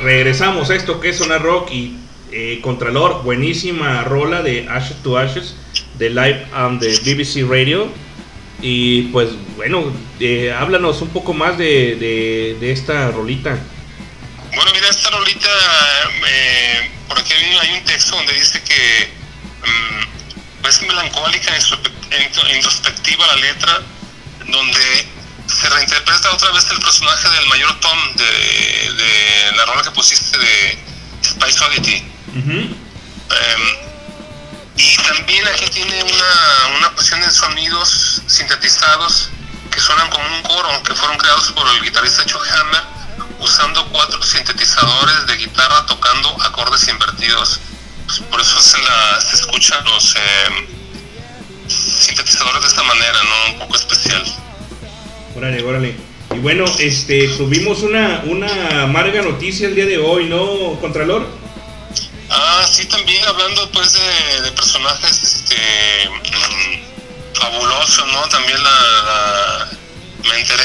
regresamos a esto que es Sonar Rock y eh, Contralor, buenísima rola de Ashes to Ashes de Live on the BBC Radio. Y pues bueno, eh, háblanos un poco más de, de, esta rolita. Bueno, mira, esta rolita, eh, por aquí hay un texto donde dice que mm, es melancólica, introspectiva la letra, donde se reinterpreta otra vez el personaje del mayor Tom de, de la rola que pusiste de Spice Oddity. Em, y también aquí tiene una, una cuestión de sonidos sintetizados que suenan como un coro, que fueron creados por el guitarrista Chuck Hammer, usando cuatro sintetizadores de guitarra tocando acordes invertidos. Pues por eso se, la, se escuchan los em, sintetizadores de esta manera, ¿no? Un poco especial. Órale, órale. Y bueno, este, tuvimos una, una amarga noticia el día de hoy, ¿no, Contralor? Ah, sí, también hablando pues de, personajes este, mm, fabulosos, ¿no? También la, me enteré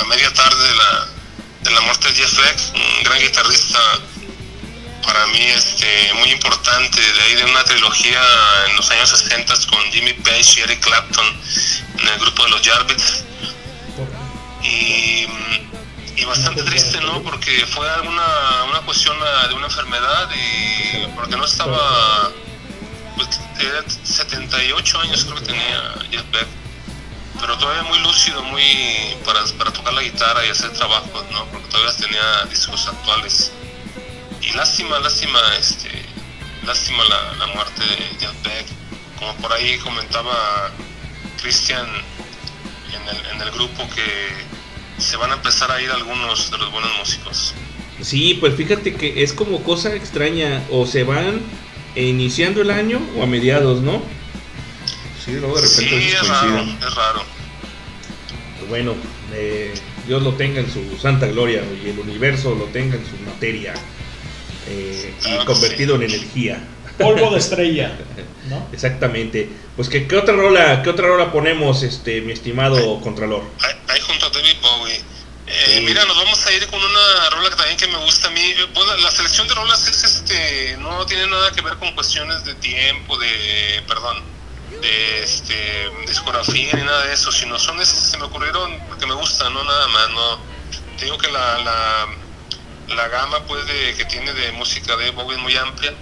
a, media tarde de la, de la muerte de Jeff Fleck, un gran guitarrista para mí este, muy importante, de ahí de una trilogía en los años 60 con Jimmy Page y Eric Clapton en el grupo de los Jarvis. Y y bastante triste, ¿no? Porque fue alguna una cuestión de una enfermedad y porque no estaba, pues, 78 años creo que tenía Jeff Beck, pero todavía muy lúcido, muy para, para tocar la guitarra y hacer trabajos, ¿no? Porque todavía tenía discos actuales. Y lástima, lástima, este, lástima la, la muerte de Jeff Beck. Como por ahí comentaba Christian en el, en el grupo que se van a empezar a ir algunos de los buenos músicos. Sí, pues fíjate que es como cosa extraña, o se van iniciando el año o a mediados, ¿no? Sí, luego de repente sí, es raro, es raro. Pues bueno, eh, Dios lo tenga en su santa gloria y el universo lo tenga en su materia eh, y convertido en energía. Polvo de estrella, ¿no? Exactamente. Pues que qué otra rola, qué otra rola ponemos, este, mi estimado Contralor. Ahí junto a David Bowie. Eh, Mira, nos vamos a ir con una rola que también que me gusta a mí. la selección de rolas es este, no tiene nada que ver con cuestiones de tiempo, de, perdón, de este, discografía ni nada de eso, sino son esas que se me ocurrieron porque me gustan, no nada más, no. Te digo que la, la, la gama pues de, que tiene de música de Bowie es muy amplia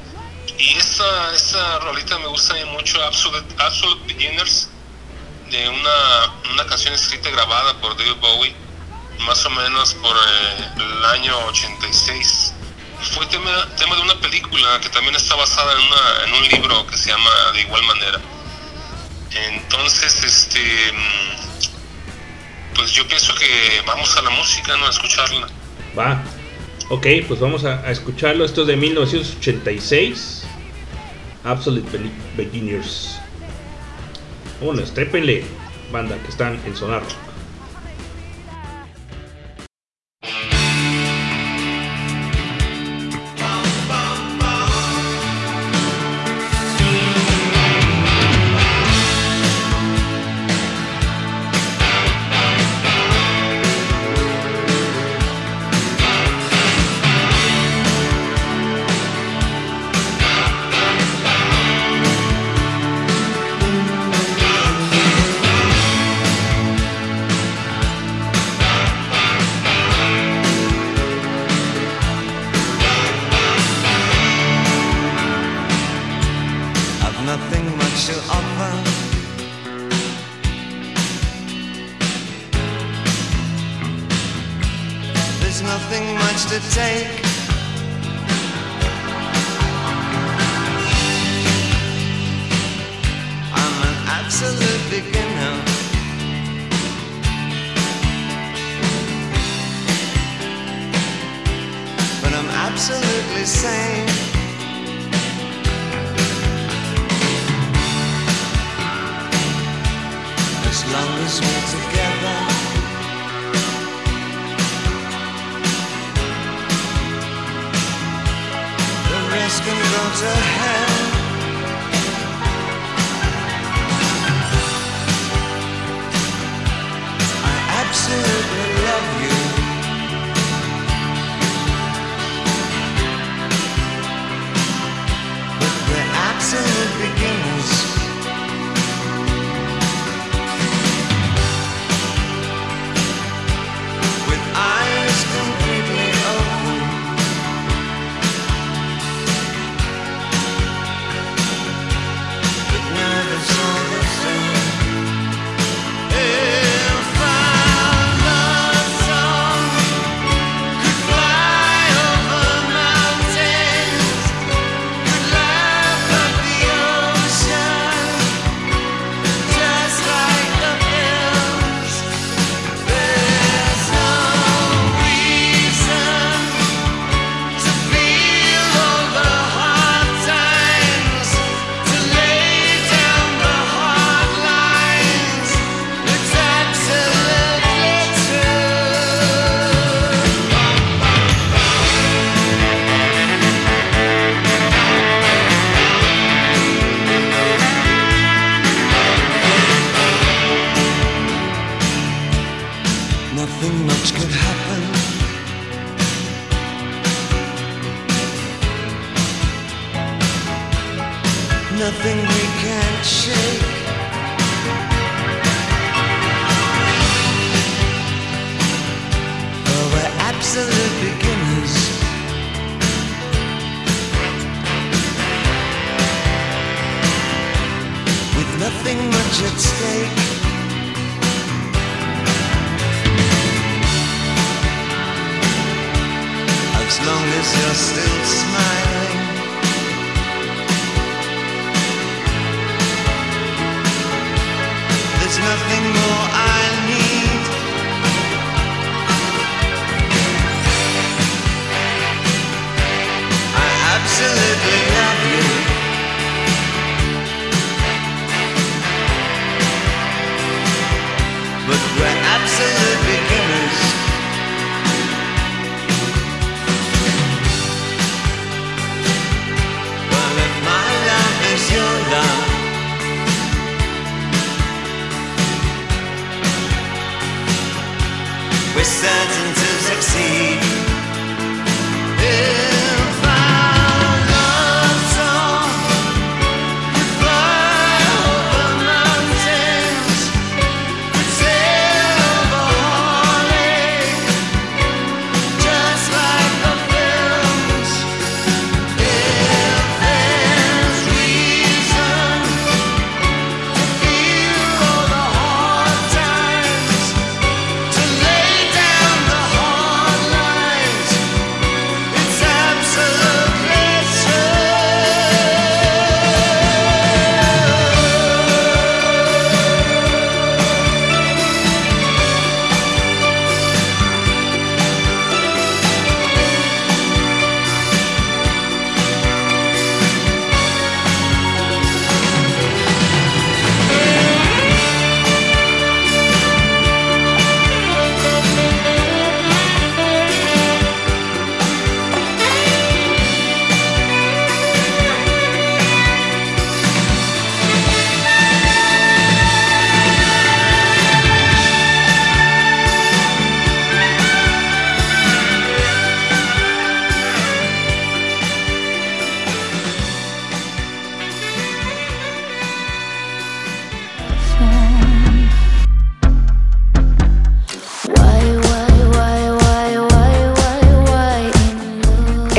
y esa, esa rolita me gusta mucho, Absolute, Absolute Beginners, de una, una canción escrita y grabada por David Bowie, más o menos por eh, el año 86. Fue tema, tema de una película que también está basada en, una, en un libro que se llama De igual manera. Entonces, este, mm, pues yo pienso que vamos a la música, ¿no? A escucharla. Va. Ok, pues vamos a, escucharlo. Esto es de 1986. Absolute Beginners. Bueno, estrépenle, banda que están en Sonar to take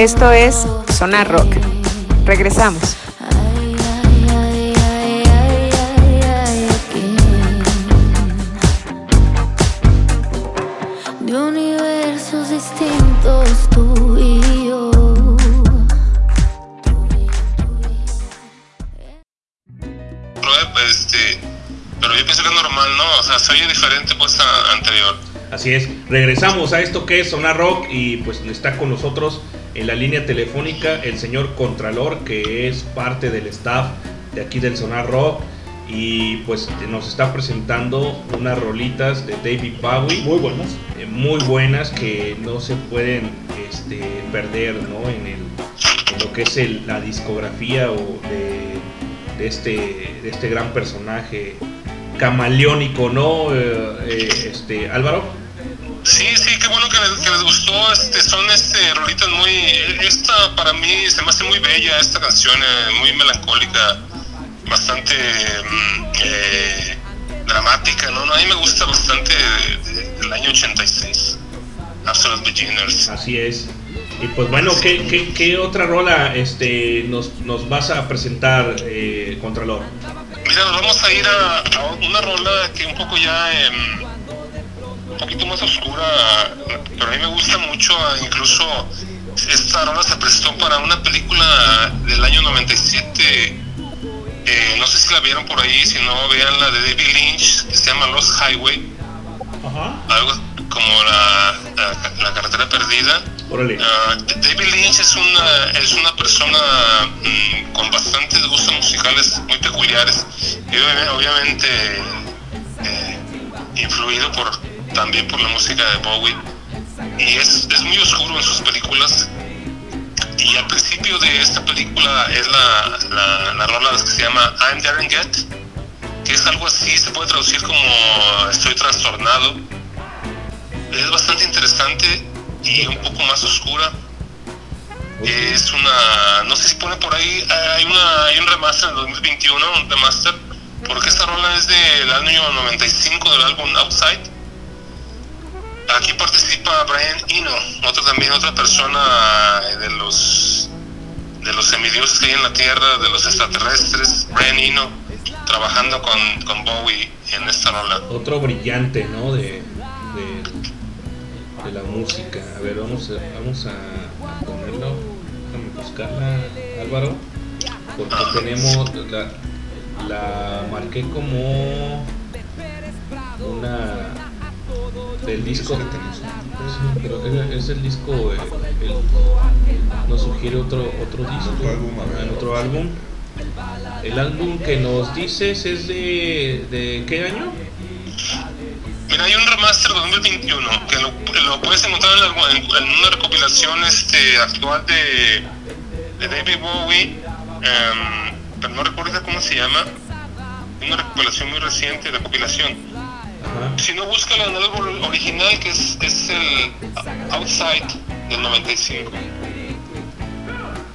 Esto es Sonar Rock. Regresamos. De universos distintos tú y yo. Este, pero yo pienso que es normal, ¿no? O sea, se oye diferente pues a anterior. Así es, regresamos a esto que es Sonar Rock y pues está con nosotros en la línea telefónica el señor Contralor que es parte del staff de aquí del Sonar Rock y pues nos está presentando unas rolitas de David Bowie Muy buenas. eh, muy buenas que no se pueden este, perder ¿no? en, el- en lo que es el- la discografía o de, de este, de este gran personaje camaleónico, ¿no? Eh, eh, este, Álvaro. Les, que les gustó. Este, son este, rolitas muy. Esta para mí se me hace muy bella, esta canción, eh, muy melancólica, bastante mm, eh, dramática, ¿no? A mí me gusta bastante de- de- del año 86. Absolute Beginners. Así es. Y pues bueno, ¿qué, qué, qué otra rola este, nos, nos vas a presentar, eh, Contralor? Mira, nos vamos a ir a, a una rola que un poco ya. em, un poquito más oscura, pero a mí me gusta mucho, incluso esta rola se prestó para una película del año 97, eh, no sé si la vieron por ahí, si no, vean la de David Lynch, que se llama Lost Highway, Ajá. algo como la, la, la carretera perdida. Órale. Ah, David Lynch es una, es una persona mm, con bastantes gustos musicales muy peculiares y obvi- obviamente eh, influido por también por la música de Bowie y es, es muy oscuro en sus películas y al principio de esta película es la, la, la rola que se llama I'm Darren Get que es algo así, se puede traducir como estoy trastornado es bastante interesante y un poco más oscura. Es una, no sé si pone por ahí, hay, una, hay un remaster del 2021, un remaster, porque esta rola es del año 95 del álbum Outside. Aquí participa Brian Eno, otro también otra persona eh, de los de los semidioses que hay en la Tierra, de los extraterrestres, Brian Eno, trabajando con, con Bowie en esta rola. Otro brillante, ¿no? De, de, de la música. A ver, vamos a, vamos a, a ponerlo. Déjame buscarla, Álvaro. Porque tenemos. La, la marqué como. Una. Del disco. Sí, pero es, es el disco. eh, el- nos sugiere otro, otro disco. Otro álbum, a ver. en otro álbum. El álbum que nos dices es de. ¿De qué año? Mira, hay un remaster 2021 que lo, lo puedes encontrar en, algo- en- en una recopilación este, actual de, de David Bowie, em, pero no recuerdo cómo se llama. Una recopilación muy reciente, recopilación. Si no, en el álbum original que es, es el Outside del 95.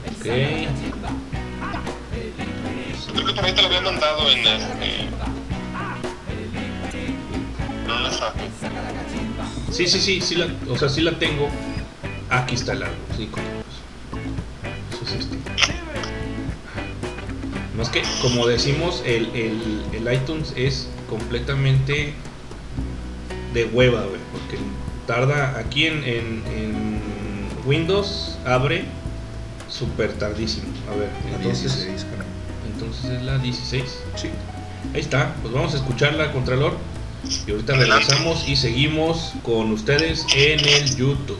Ok. Creo que por ahí te lo había mandado en este. No lo saco. Sí, sí, sí, sí la, o sea, sí la tengo. Aquí está el álbum, sí, con Eso es este. Más que, como decimos, el, el, el iTunes es completamente de hueva, güey, porque tarda aquí en, en, en Windows, abre súper tardísimo. A ver, La entonces, 16, creo. entonces es la 16. Sí. Ahí está, pues vamos a escucharla, Contralor. Y ahorita regresamos y seguimos con ustedes en el YouTube.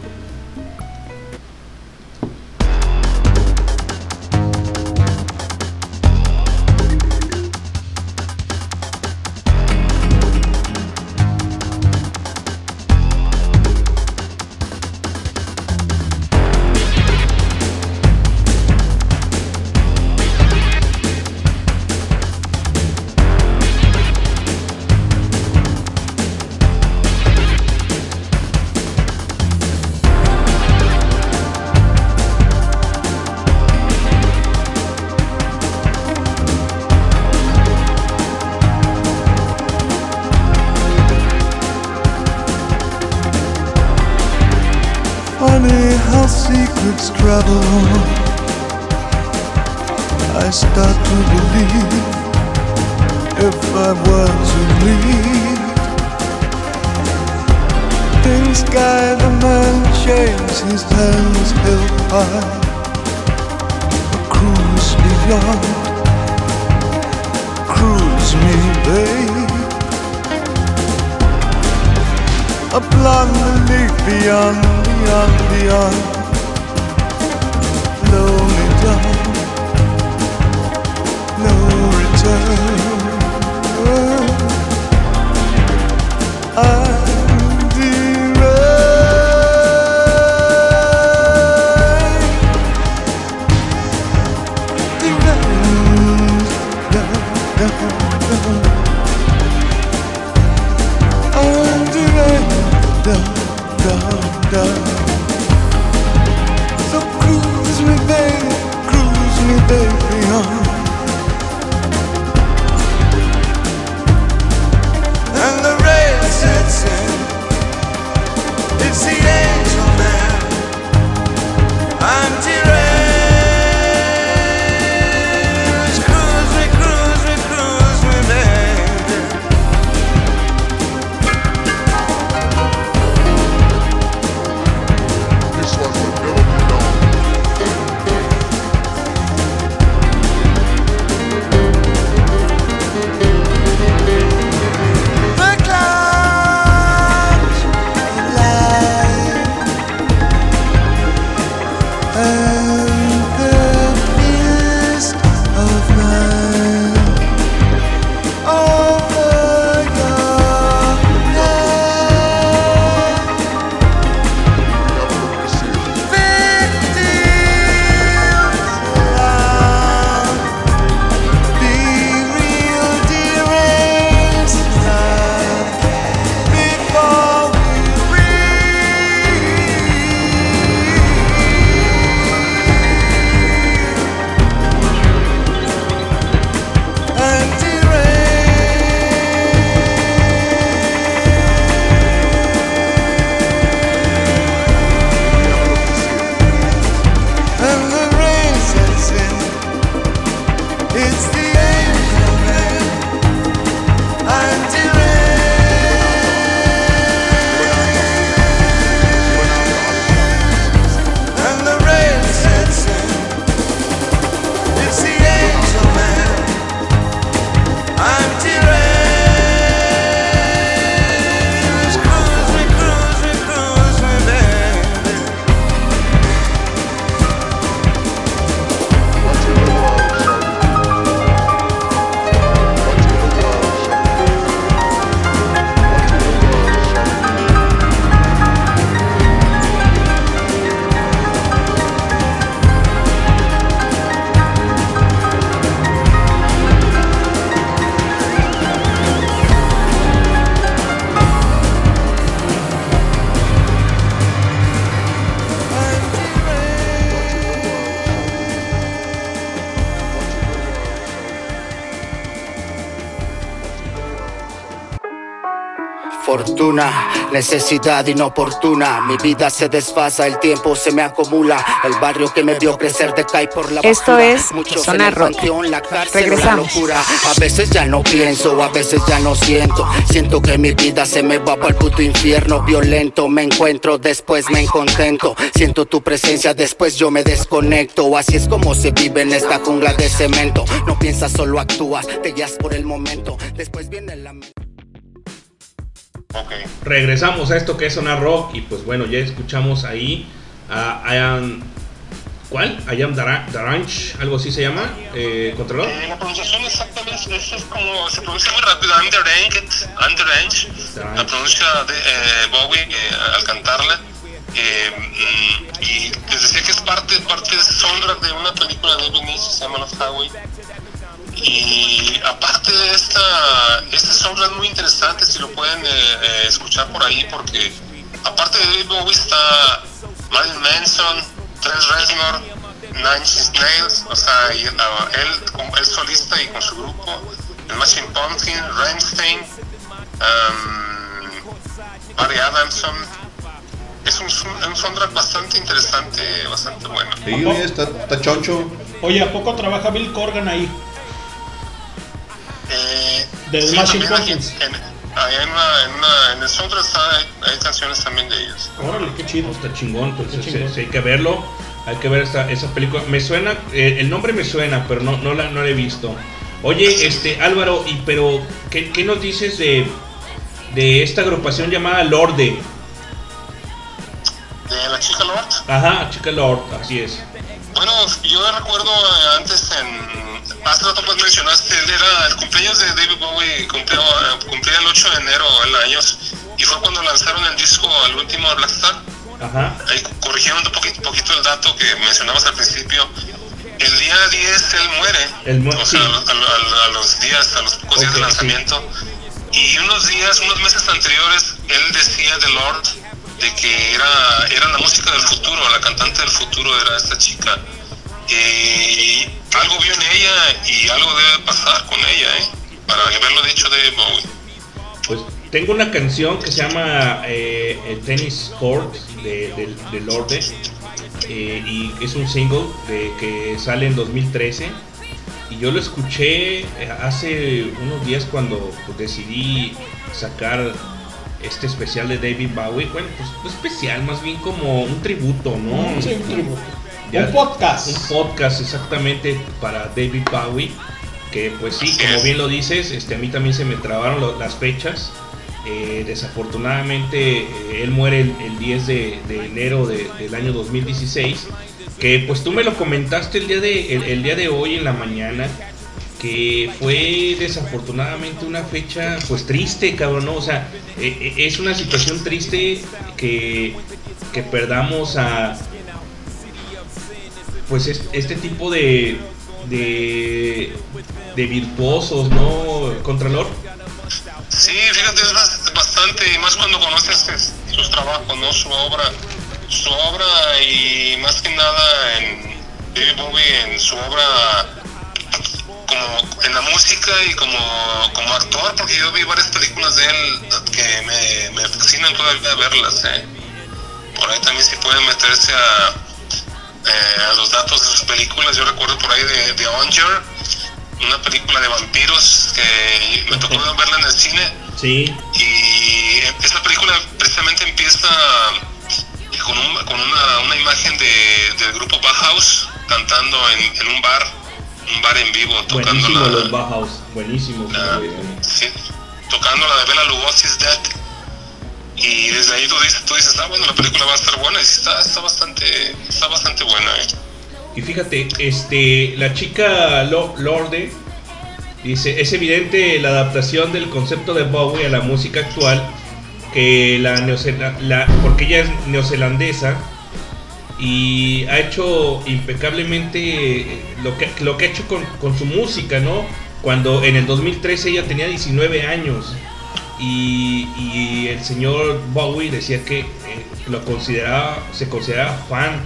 Fortuna, necesidad inoportuna. Mi vida se desfasa, el tiempo se me acumula. El barrio que me vio crecer decae por la Esto basura. es Muchos Zona Rock. la cárcel, Regresamos. la locura. A veces ya no pienso, a veces ya no siento. Siento que mi vida se me va para el puto infierno. Violento me encuentro, después me encontento. Siento tu presencia, después yo me desconecto. Así es como se vive en esta jungla de cemento. No piensas, solo actúas, te guías por el momento. Después viene. Regresamos a esto que es Sonar Rock y pues bueno, ya escuchamos ahí a I am... ¿Cuál? I am Dara- Daranch, algo así se llama, eh, Contralor. Eh, la pronunciación exactamente es, es como se pronuncia muy rápido, underrange, underrange, la pronuncia de eh, Bowie eh, al cantarla. Eh, y les decía que es parte, parte de soundtrack de una película de David Lynch, se llama Love Highway. Y aparte de esta, este soundtrack es muy interesante si lo pueden eh, eh, escuchar por ahí porque aparte de David Bowie está Marilyn Manson, Trent Reznor, Nine Inch Nails, o sea, y, ah, él, como- él solista y con su grupo, el Machine Pumpkin, Rammstein, um, Barry Adamson. Es un, un soundtrack bastante interesante, bastante bueno. Sí, está, está choncho. Oye, ¿a poco trabaja Bill Corgan ahí? Eh, The sí, Smashing Pumpkins. En, ahí en, una, en, una- en el soundtrack está- hay, hay canciones también de ellos. Órale, qué chido. Está chingón, pues Está sí, chingón. sí, hay que verlo, hay que ver esa, esa película. Me suena, eh, el nombre me suena, pero no, no, la, no la he visto. Oye, este Álvaro, y pero ¿qué, qué nos dices de, de esta agrupación llamada Lorde? De la chica Lord. Ajá, chica Lord, así es. Bueno, yo recuerdo eh, antes en. Hace rato pues mencionaste, era el cumpleaños de David Bowie, cumplió, eh, cumplía el 8 de enero, el años, y fue cuando lanzaron el disco, el último Black Star. Ajá. Ahí corrigiendo un poquito, poquito el dato que mencionabas al principio. El día 10 él muere, mu- o sea, sí. a, a- a los días, a los pocos días de sí. lanzamiento. Y unos días, unos meses anteriores, él decía de Lord de que era, era la música del futuro, la cantante del futuro era esta chica. Algo vio en ella y algo debe pasar con ella, ¿eh? Para haberlo dicho de Bowie. Pues tengo una canción que se llama eh, el Tennis Court de, de, de Lorde eh, y es un single de, que sale en 2013 y yo lo escuché eh, hace unos días cuando pues, decidí sacar este especial de David Bowie. Bueno, pues no especial, más bien como un tributo, ¿no? Sí, un tributo. Ya. Un podcast. Un podcast exactamente para David Bowie. Que pues sí, como bien lo dices, este, a mí también se me trabaron lo- las fechas. Eh, desafortunadamente eh, él muere el, el 10 de, de enero de- del año 2016. Que pues tú me lo comentaste el día de, el, el día de hoy en la mañana. Que fue desafortunadamente una fecha pues triste, cabrón, ¿no? O sea, eh, eh, es una situación triste que, que perdamos a, pues es- este tipo de, de, de virtuosos, ¿no, Contralor? Sí, fíjate, es bas- bastante, y más cuando conoces es- sus trabajos, ¿no? Su obra, su obra y más que nada en David Bowie, en su obra como en la música y como, como actor, porque yo vi varias películas de él que me, me fascinan todavía verlas, ¿eh? Por ahí también si pueden meterse a, eh, a los datos de sus películas, yo recuerdo por ahí de, de Onger, una película de vampiros que me tocó verla en el cine. Sí, y esa película precisamente empieza con, un- con una, una imagen de, del grupo Bauhaus cantando en, en un bar, un bar en vivo, tocando buenísimo la, los Bauhaus, buenísimos. la- sí, tocando la de Bela Lugosi's Dead. Y desde ahí tú dices, tú dices, ah, bueno, la película va a estar buena. Y está, está bastante, está bastante buena, ¿eh? Y fíjate, este, la chica Lo- Lorde dice, es evidente la adaptación del concepto de Bowie a la música actual, que la, la porque ella es neozelandesa y ha hecho impecablemente eh, lo que, lo que ha hecho con, con su música, ¿no? Cuando en el 2013 ella tenía 19 años y, y el señor Bowie decía que eh, lo consideraba, se consideraba fan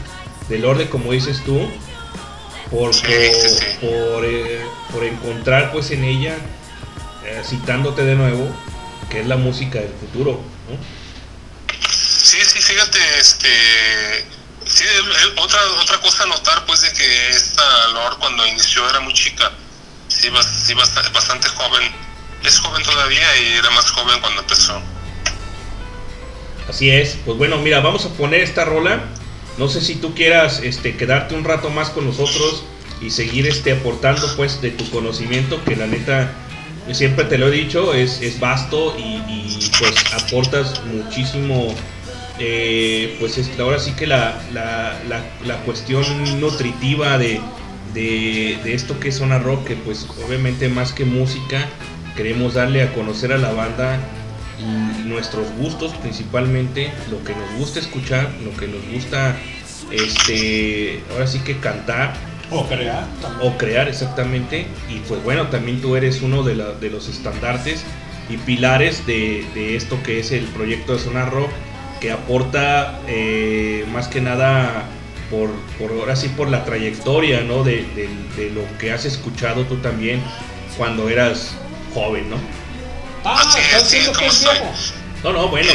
del orden como dices tú, por, Sí, por, sí, sí. por, eh, por encontrar pues en ella, eh, citándote de nuevo, que es la música del futuro. ¿no? Sí, sí, fíjate, este, sí, otra otra cosa a notar, pues, de que esta Lord cuando inició era muy chica, sí, sí bastante, bastante joven, es joven todavía y era más joven cuando empezó. Así es, pues bueno, mira, vamos a poner esta rola. No sé si tú quieras este, quedarte un rato más con nosotros y seguir este, aportando pues de tu conocimiento, que la neta, siempre te lo he dicho, es, es vasto y, y, pues aportas muchísimo, eh, pues es, ahora sí que la, la, la, la cuestión nutritiva de, de, de esto que es Zona Rock, que pues obviamente más que música, queremos darle a conocer a la banda y nuestros gustos principalmente, lo que nos gusta escuchar, lo que nos gusta, este, ahora sí que cantar O crear también. o crear exactamente. Y pues bueno, también tú eres uno de, los estandartes y pilares de, de esto que es el proyecto de Zona Rock, que aporta eh, más que nada por, por ahora sí por la trayectoria, ¿no? De, de- de lo que has escuchado tú también cuando eras joven, ¿no? Ah, Así es, estás sí, diciendo que ¿cómo es viejo. No, no, bueno,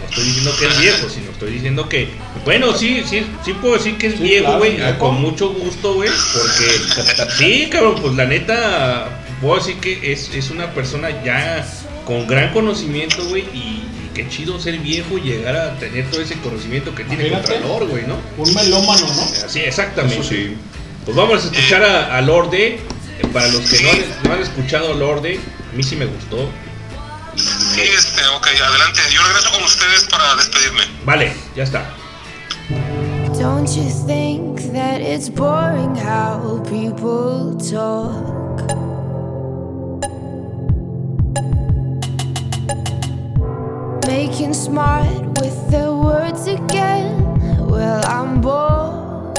no estoy diciendo que es viejo, sino estoy diciendo que, bueno, sí, sí, sí puedo decir que es Sí, viejo, güey, con mucho gusto, güey, porque, sí, cabrón, pues la neta, puedo decir que es, es una persona ya con gran conocimiento, güey, y qué chido ser viejo y llegar a tener todo ese conocimiento que tiene Imagínate. Contralor, güey, ¿no? Un melómano, ¿no? Así, exactamente. Eso sí. Pues vamos a escuchar a, a Lorde, eh, para los que no, han- no han escuchado a Lorde, a mí sí me gustó. Sí, este, ok, adelante, yo regreso con ustedes para despedirme. Vale, ya está. Don't you think that it's boring how people talk? Making smart with their words again. Well, I'm bored.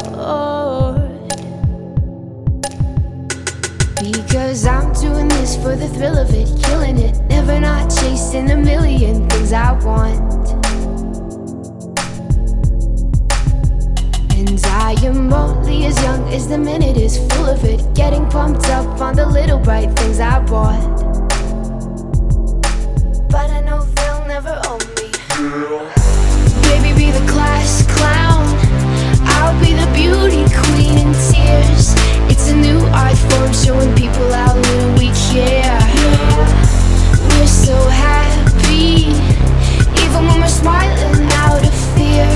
Because I'm doing this for the thrill of it, killing it. Never not chasing a million things I want. And I am only as young as the minute is full of it. Getting pumped up on the little bright things I bought. The class clown. I'll be the beauty queen in tears. It's a new showing people how we care. We're so happy, even when we're smiling out of fear.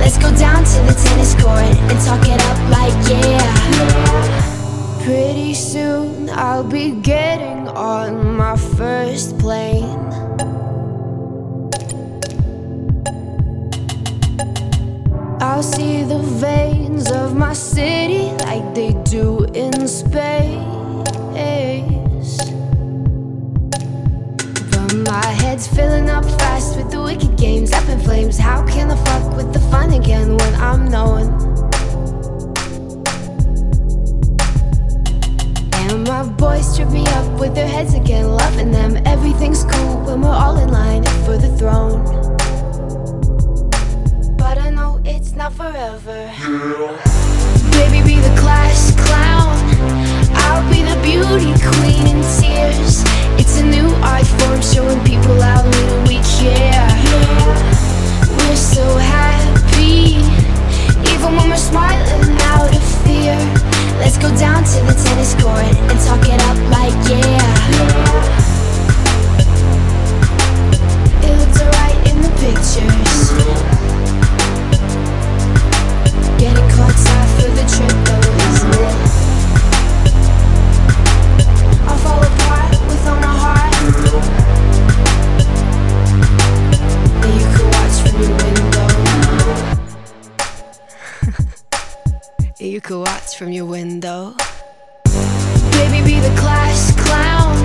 Let's go down to the tennis court and talk it up like yeah. Pretty soon I'll be getting on my first plane. I'll see the veins of my city like they do in space. But my head's filling up fast with the wicked games up in flames. How can I fuck with the fun again when I'm known? And my boys trip me up with their heads again, loving them. Everything's cool when we're all in line for the throne. Not forever. Baby, be the class clown. I'll be the beauty queen in tears. It's a new art form showing people how little we care. We're so happy, even when we're smiling out of fear. Let's go down to the tennis court and talk it up like yeah. It looked alright in the pictures. You could watch from your window. you could watch from your window. Baby, be the class clown.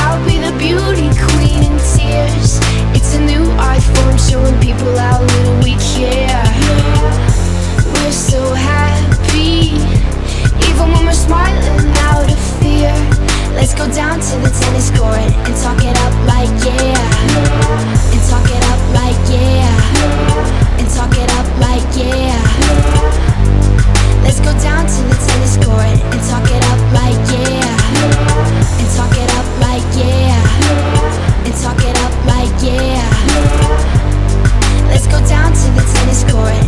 I'll be the beauty queen in tears. It's a new art form showing people how little we care we're so happy. Even when we're smiling out of fear. Let's go down to the tennis court And talk it up like yeah. And talk it up like yeah. And talk it up like yeah. Let's go down to the tennis court And talk it up like yeah. And talk it up like yeah. And talk it up like yeah. Let's go down to the tennis court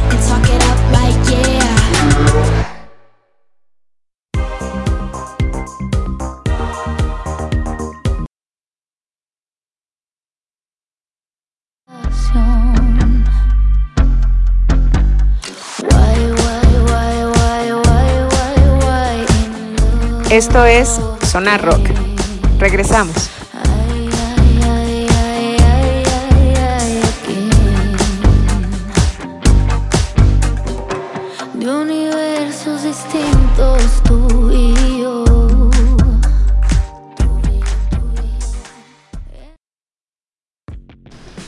Esto es Sonar Rock. Regresamos. Universos distintos tú y yo.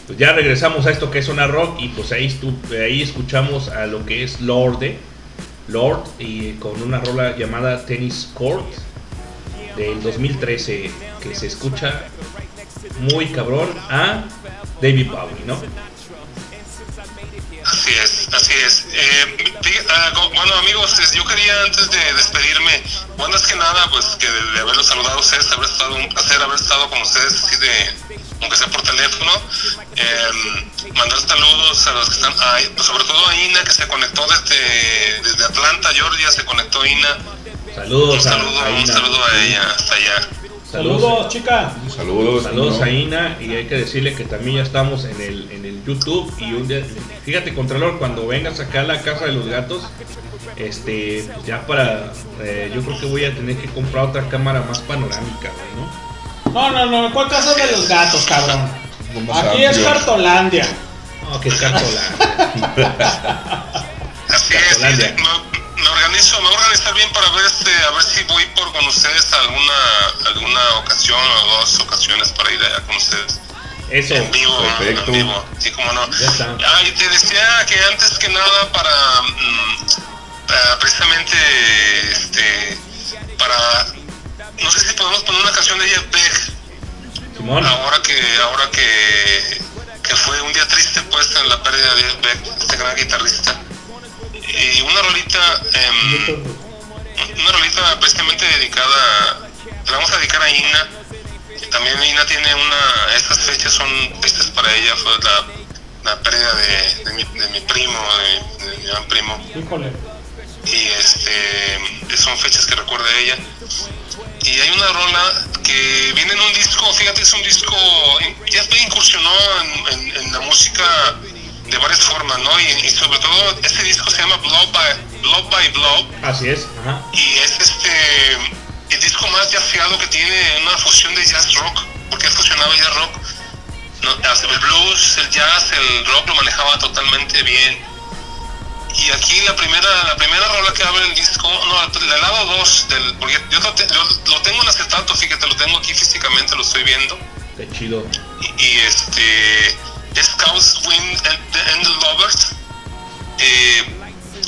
Pues ya regresamos a esto que es Sonar Rock y pues ahí, ahí escuchamos a lo que es Lorde, Lord y con una rola llamada Tennis Court del 2013 que se escucha muy cabrón a David Bowie, ¿no? Así es, así es. Eh, ah, bueno, amigos, es- yo quería antes de despedirme, bueno, es que nada, pues que de, de haberlos saludado a ustedes, haber estado un placer haber estado con ustedes, así de, aunque sea por teléfono, eh, mandar saludos a los que están, ahí, pues sobre todo a Ina, que se conectó desde, desde Atlanta, Georgia, se conectó Ina. Un Saludos a, saludo, a un Ina. saludo a ella, hasta allá. Saludos, chica. Saludos. Saludos ¿no? a Ina y hay que decirle que también ya estamos en el, en YouTube y un día, fíjate Contralor, cuando vengas acá a la casa de los gatos, este, pues ya para, eh, yo creo que voy a tener que comprar otra cámara más panorámica, ¿no? No, no, no. ¿Cuál casa de los gatos, cabrón? Aquí es Cartolandia. No, que es, Catolandia. me, me organizo, me voy a organizar bien para ver este, a ver si voy por con ustedes alguna, alguna ocasión o dos ocasiones para ir allá con ustedes. Eso, En vivo, perfecto. en vivo, sí, como no. Ya está. Ah, y te decía que antes que nada para, mm, para precisamente, este, para, no sé si podemos poner una canción de Jeff Beck, Simón, ahora que, ahora que, que fue un día triste pues en la pérdida de Jeff Beck, este gran guitarrista. Y una rolita, em, una rolita precisamente dedicada, le vamos a dedicar a Ina. También Ina tiene una, estas fechas son fechas para ella, fue la, la pérdida de, de mi, de mi primo, de, de mi gran primo Híjole. y este son fechas que recuerda ella y hay una rola que viene en un disco fíjate es un disco ya incursionó en, en- en la música de varias formas no y, y sobre todo este disco se llama Blow by Blow by Blow así es, ajá. y es este el disco más jazzeado que tiene una fusión de jazz rock porque él fusionaba jazz rock. No, el blues el jazz el rock lo manejaba totalmente bien. Y aquí la primera la primera rola que abre el disco no el lado 2 del porque yo lo, te- yo lo tengo en acetato fíjate lo tengo aquí físicamente lo estoy viendo. Qué chido. y, y, este Scouts Win and the, and the Lovers eh,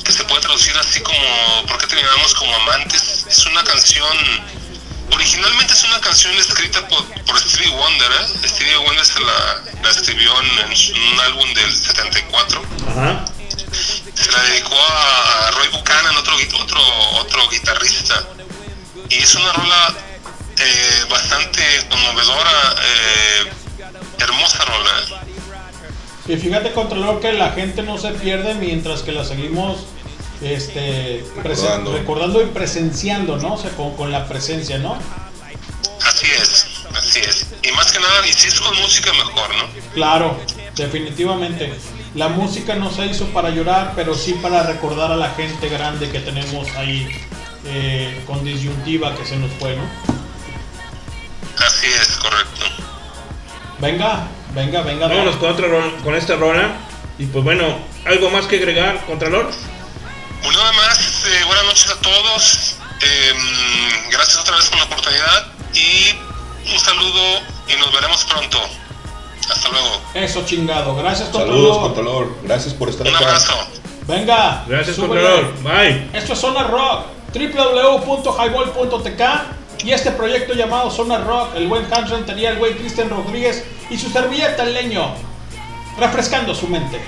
que se puede traducir así como ¿por qué terminamos como amantes? es una canción originalmente es una canción escrita por, por Stevie Wonder ¿eh? Stevie Wonder se la, la escribió en, en un álbum del 74 Ajá. se la dedicó a, Roy Buchanan, otro, otro, otro guitarrista. Y es una rola eh, bastante conmovedora, eh, hermosa rola. Y fíjate, Contralor, que la gente no se pierde mientras que la seguimos este, Recordando. recordando y presenciando, ¿no? O sea, con, con la presencia, ¿no? Así es, así es. Y más que nada, y si es con música mejor, ¿no? Claro, definitivamente. La música no se hizo para llorar, pero sí para recordar a la gente grande que tenemos ahí eh, con disyuntiva que se nos fue, ¿no? Así es, correcto. Venga, venga, venga. Vámonos con, otra con esta rola. Y pues bueno, ¿algo más que agregar, Contralor? Bueno, nada más, eh, buenas noches a todos. Em, gracias otra vez por la oportunidad. Y un saludo y nos veremos pronto. Hasta luego. Eso chingado. Gracias, Saludos, Contralor. Contralor. Gracias por estar Un acá. abrazo. Venga. Gracias. Contralor. Bye. Esto es Zona Rock, www.highball.tk y este proyecto llamado Zona Rock, el buen Hans Rentería, el buen Cristian Rodríguez y su servilleta el leño, refrescando su mente.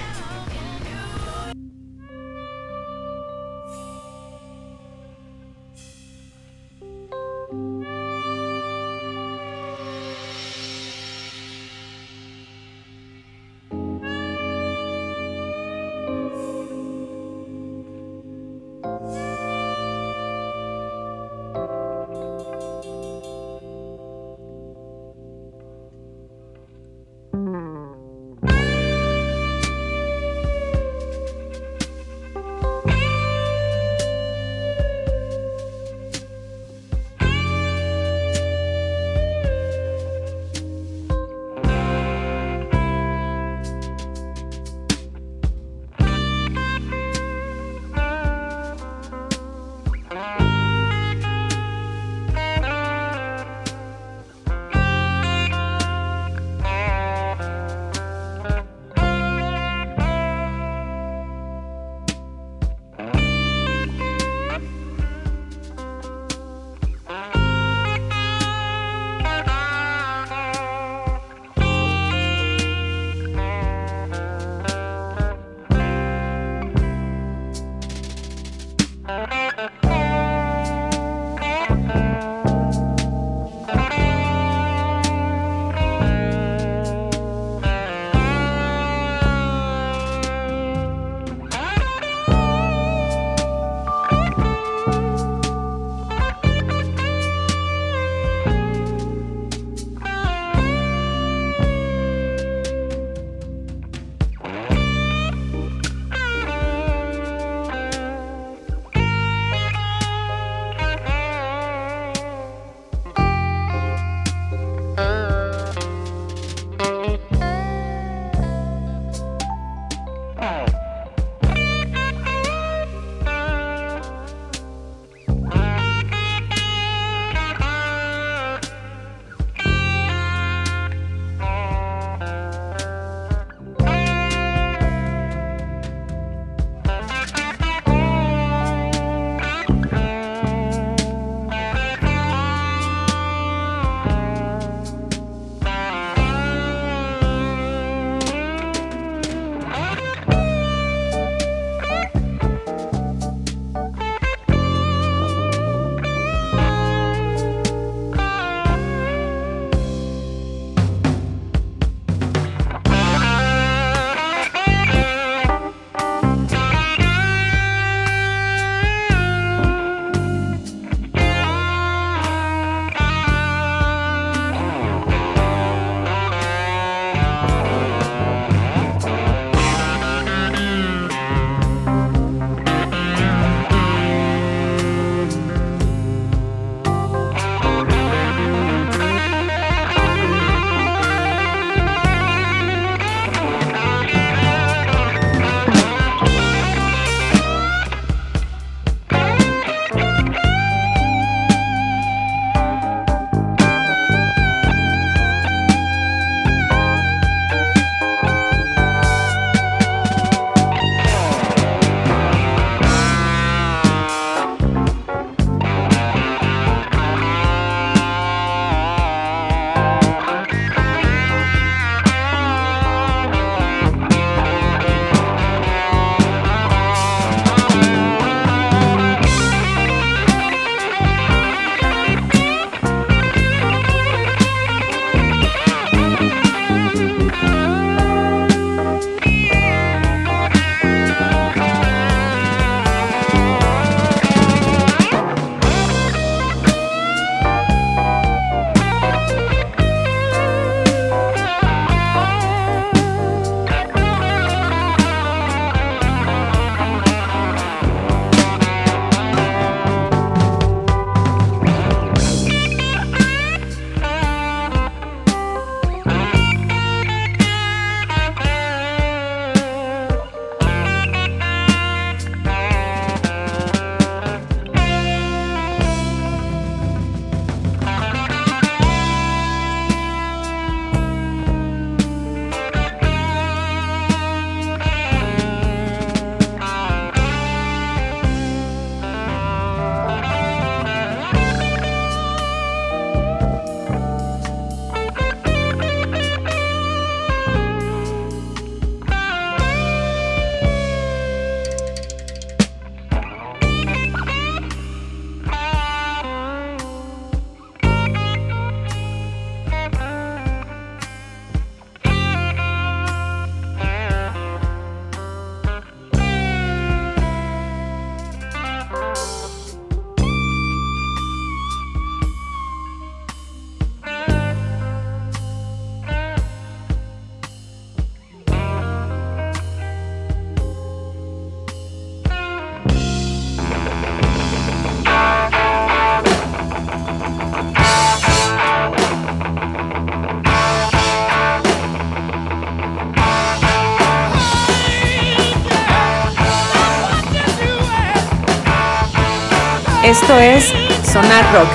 Esto es Sonar Rock.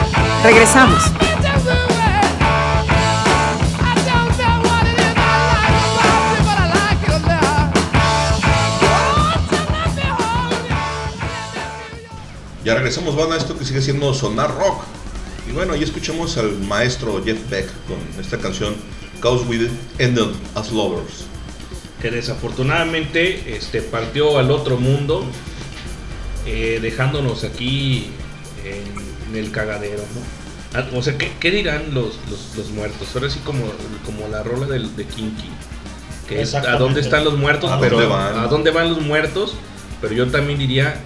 Regresamos. Ya regresamos, van a esto que sigue siendo Sonar Rock. Y bueno, ahí escuchamos al maestro Jeff Beck con esta canción Cause We Ended as Lovers. que desafortunadamente este, partió al otro mundo eh, dejándonos aquí en, en el cagadero, ¿no? Ah, O sea, ¿qué, qué dirán los, los, los muertos? Ahora sí como, como la rola del, de Kinky. Que es a dónde están los muertos, ¿A pero dónde van? a dónde van los muertos. Pero yo también diría,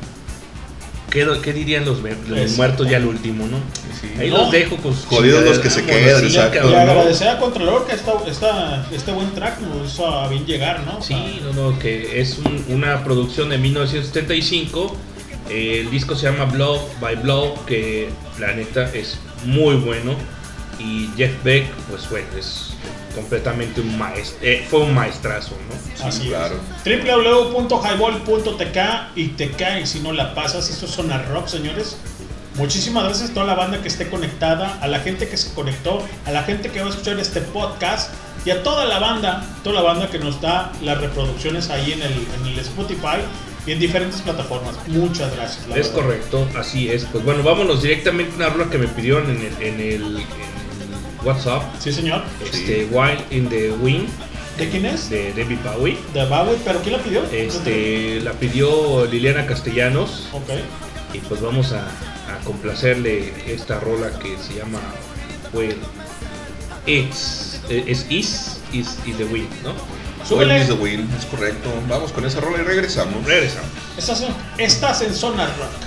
¿qué, qué dirían los, los muertos ya al último, no? Sí. Ahí No. los dejo con sus Jodidos los que se quedan, exacto. Y agradecer a Contralor que esta, esta, este buen track nos hizo a bien llegar, ¿no? O sea, Sí, no, no, que es un- una producción de 1975. Eh, el disco se llama Blow by Blow, que la neta es muy bueno. Y Jeff Beck, pues bueno, es completamente un maestro. fue un maestrazo, ¿no? Así claro. es. www.highball.tk y te cae si no la pasas. Esto es Zona Rock, señores. Muchísimas gracias a toda la banda que esté conectada, a la gente que se conectó, a la gente que va a escuchar este podcast y a toda la banda, toda la banda que nos da las reproducciones ahí en el, en el Spotify y en diferentes plataformas. Muchas gracias. Es verdad. correcto, así es. Pues bueno, vámonos directamente a una rola que me pidieron en el, en el, en WhatsApp. Sí, señor. Este, Wild in the Wind, ¿De quién es? de David Bowie. De Bowie, pero ¿quién la pidió? Este, la pidió Liliana Castellanos. Ok. Y pues vamos a, a complacerle esta rola que se llama Well It's eh, es Is Is in the Wind, ¿no? Súbele. Is the Wind, es correcto. Vamos con esa rola y regresamos. Regresamos. Estás en, estás en Zona Rock.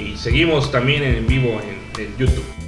Y seguimos también en vivo en, en YouTube.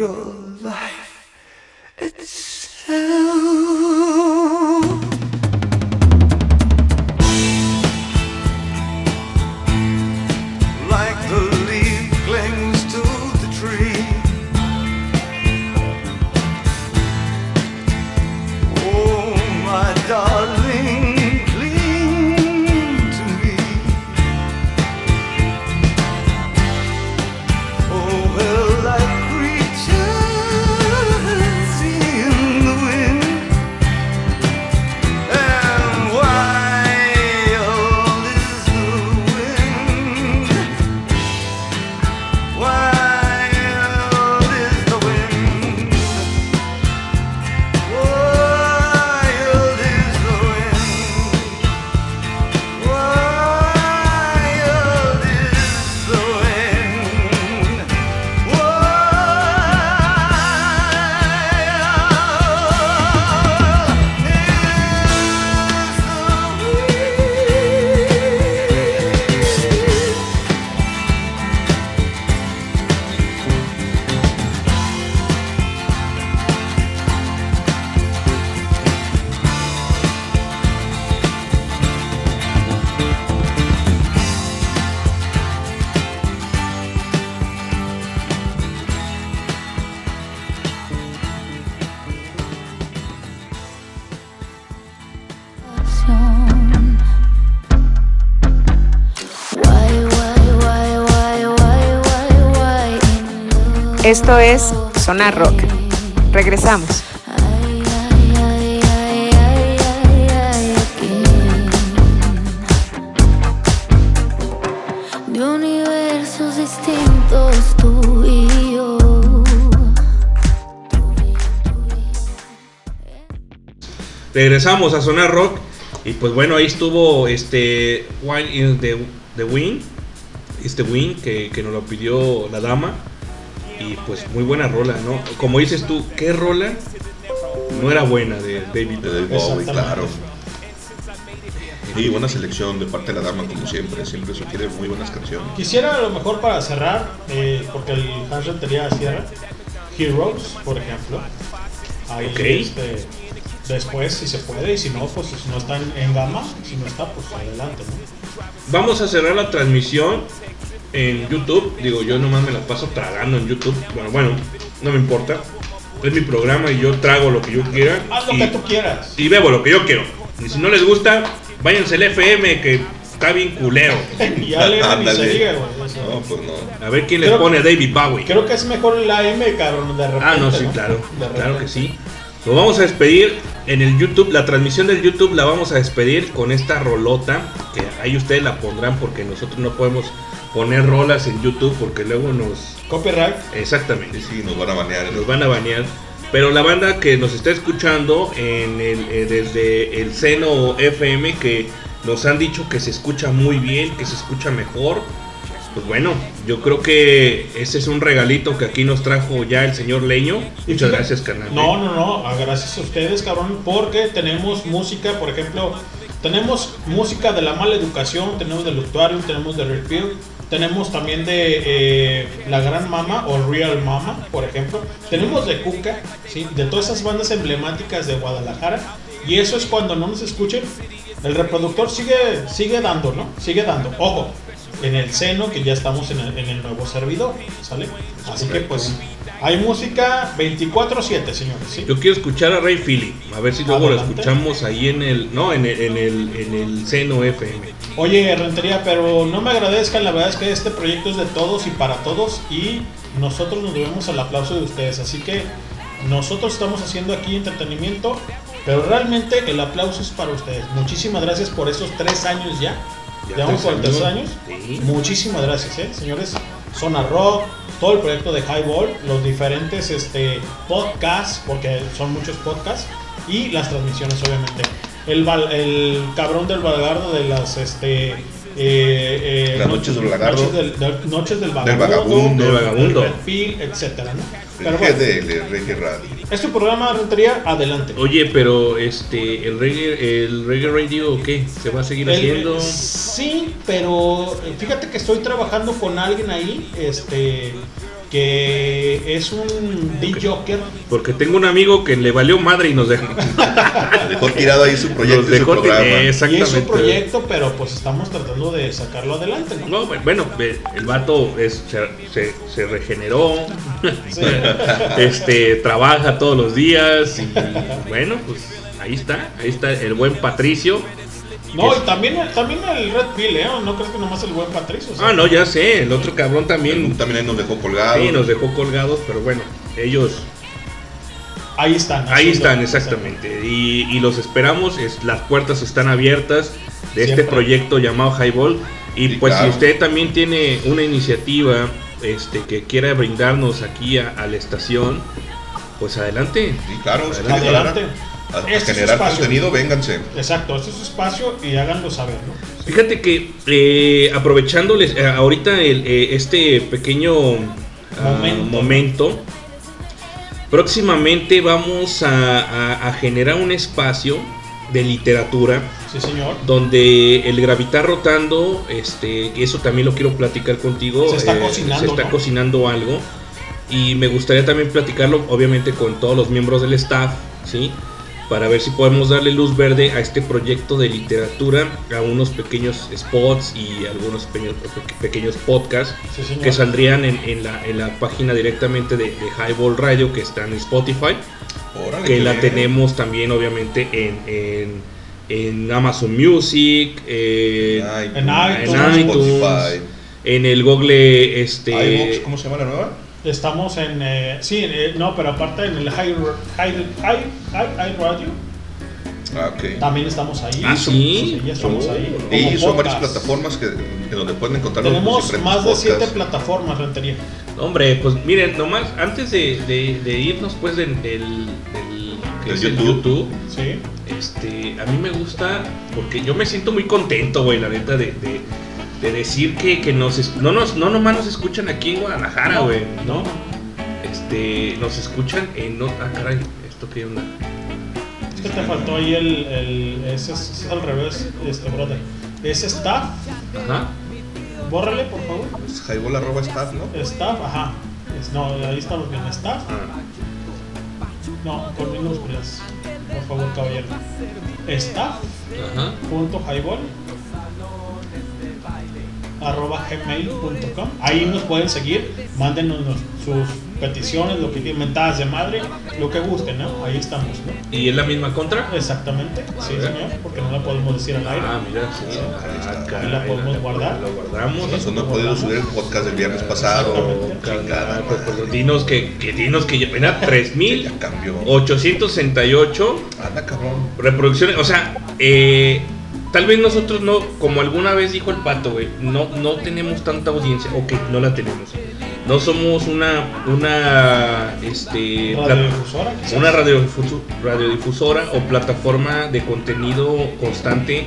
Yo. Esto es Sonar Rock. Regresamos. De universos distintos tú y yo. Regresamos a Sonar Rock. Y pues bueno, ahí estuvo este Wild in the, the Wind. Este Wind que, que nos lo pidió la dama. Pues muy buena rola, ¿no? Como dices tú, ¿qué rola? No era buena de David. De David Bowie, claro. Y buena selección de parte de la dama, como siempre. Siempre sugiere muy buenas canciones. Quisiera a lo mejor para cerrar, eh, porque el Hans Rentería cierra, Heroes, por ejemplo. Ahí, Ok. este, después, si se puede, y si no, pues si no está en, en gama, si no está, pues adelante, ¿no? Vamos a cerrar la transmisión en YouTube. Digo, yo nomás me la paso tragando en YouTube. Bueno, bueno, no me importa. Es mi programa y yo trago lo que yo quiera. Haz lo y, que tú quieras. y bebo lo que yo quiero. Y si no les gusta, váyanse al FM que está bien culero. Y ya le ni se Ándale. diga, güey. No, pues no. A ver quién les Creo- pone a David Bowie. Creo que es mejor la M, cabrón, de repente. Ah, no, sí, claro. Claro que sí. Lo vamos a despedir en el YouTube. La transmisión del YouTube la vamos a despedir con esta rolota. Que ahí ustedes la pondrán porque nosotros no podemos poner rolas en YouTube porque luego nos. Copyright. Exactamente. Sí, sí, nos van a banear. Nos van a banear. Pero la banda que nos está escuchando en el, eh, desde el seno FM que nos han dicho que se escucha muy bien, que se escucha mejor. Pues bueno, yo creo que ese es un regalito que aquí nos trajo ya el señor Leño. Muchas gracias, carnal. No, no, no, ah, gracias a ustedes, cabrón, porque tenemos música, por ejemplo, tenemos música de la mala educación, tenemos del Luctuarium, tenemos de Red Pill, tenemos también de eh, La Gran Mama o Real Mama, por ejemplo, tenemos de Cuca, ¿sí? de todas esas bandas emblemáticas de Guadalajara, y eso es cuando no nos escuchen, el reproductor sigue, sigue dando, ¿no? Sigue dando, ojo. En el seno, que ya estamos en el, en el nuevo servidor, ¿sale? Así que pues hay música 24-7, señores. ¿sí? Yo quiero escuchar a Ray Philly. A ver si luego lo escuchamos ahí en el. No, en el, en el, en el seno FM. Oye, Rentería, pero no me agradezcan, la verdad es que este proyecto es de todos y para todos y nosotros nos debemos al aplauso de ustedes. Así que nosotros estamos haciendo aquí entretenimiento, pero realmente el aplauso es para ustedes. Muchísimas gracias por esos tres años ya. Ya Ya vamos por tres años. años. Sí. Muchísimas gracias, ¿eh? señores. Zona Rock, todo el proyecto de Highball, los diferentes este, podcasts, porque son muchos podcasts, y las transmisiones, obviamente. El, el cabrón del Valgardo de las este, eh, eh, Las noches del lagarto. Noches del, del- noches del Del vagabundo, vagabundo. Del vagabundo. Etcétera, ¿no? Pero El bueno, GDL, Reggae Radio. este programa de rentería, adelante. Oye, pero este, el reggae, el reggae radio, ¿qué? ¿Se va a seguir El- haciendo? Sí, pero eh, fíjate que estoy trabajando con alguien ahí, este, que es un D-Joker. Porque tengo un amigo que le valió madre y nos dejó. Dejó tirado ahí su proyecto nos y su dejó. Y exactamente. es un proyecto, pero pues estamos tratando de sacarlo adelante, ¿no? No, bueno, el vato es, se, se- se regeneró, Sí. este, trabaja todos los días y bueno, pues ahí está, ahí está el buen Patricio. No, y también, también el Red Pill, ¿eh? No crees que nomás el buen Patricio. Ah, no, ya sé, el otro cabrón también También ahí nos dejó colgados. sí, nos dejó colgados, pero bueno, ellos Ahí están. ahí están exactamente y, y los esperamos, es, las puertas están abiertas de este proyecto llamado Highball y Sí, pues claro. si usted también tiene una iniciativa este, que quiera brindarnos aquí a, a la estación, pues adelante. Sí, claro, Adelante. Adelante. A, Este generar contenido, vénganse. Exacto, este es su espacio y háganlo saber, ¿no? Fíjate que eh, aprovechándoles eh, ahorita el, eh, este pequeño ah, Momento. momento, próximamente vamos a, a- a generar un espacio de literatura Sí, señor. donde el gravitar rotando, este, eso también lo quiero platicar contigo. Se está eh, cocinando, se está ¿no? cocinando algo. Y me gustaría también platicarlo, obviamente, con todos los miembros del staff, ¿sí? Para ver si podemos darle luz verde a este proyecto de literatura, a unos pequeños spots y algunos pequeños, pequeños podcasts Sí, que saldrían en, en la, en la página directamente de, de Highball Radio, que está en Spotify Órale, que la bien. tenemos también obviamente en, en, en Amazon Music, en, Ay, En iTunes, iTunes, en el Google este ¿cómo se llama la nueva? Estamos en. eh, sí, eh, no, pero aparte en el High, high, high, high, High Radio Ah, ok. también estamos ahí. Ah, ¿sí? ya estamos ahí. Y son varias plataformas que, en donde pueden encontrar Tenemos más de siete plataformas, Rentería. hombre pues miren nomás antes de, de- de irnos pues del, del, del- YouTube. YouTube, Sí. este a mí me gusta porque yo me siento muy contento güey la neta de, de, de decir que, que nos es- no nos no nomás nos escuchan aquí en Guadalajara güey no este nos escuchan en otra ah, caray esto que onda Es que te faltó ahí el. el ese es, es al revés, este, brother. Ese staff, ajá bórrale por favor. Es Highball arroba staff, ¿no? Staff, ajá. Es- no, ahí estamos bien. Staff, Ah. no, con minúsculas. Por favor, caballero. Staff. Ajá. punto highball arroba gmail.com ahí nos pueden seguir mándenos nos- sus peticiones lo que mentadas de madre lo que gusten ¿no? ahí estamos ¿no? ¿Y es la misma contra? exactamente sí señor porque no la podemos decir al aire Ah, mira, sí. Sí. Ah, caray, Ahí la podemos guardar. Lo guardamos. Por razón no he podido subir el podcast del viernes pasado. Chingada pues, pues, dinos que, que dinos que ya apenas 3000 Ya cambió. 868 Anda, cabrón. reproducciones. O sea, eh, tal vez nosotros no, como alguna vez dijo el pato, güey, no, no tenemos tanta audiencia. Ok, no la tenemos. No somos una, una, este, radiodifusora una radiodifuso- radiodifusora o plataforma de contenido constante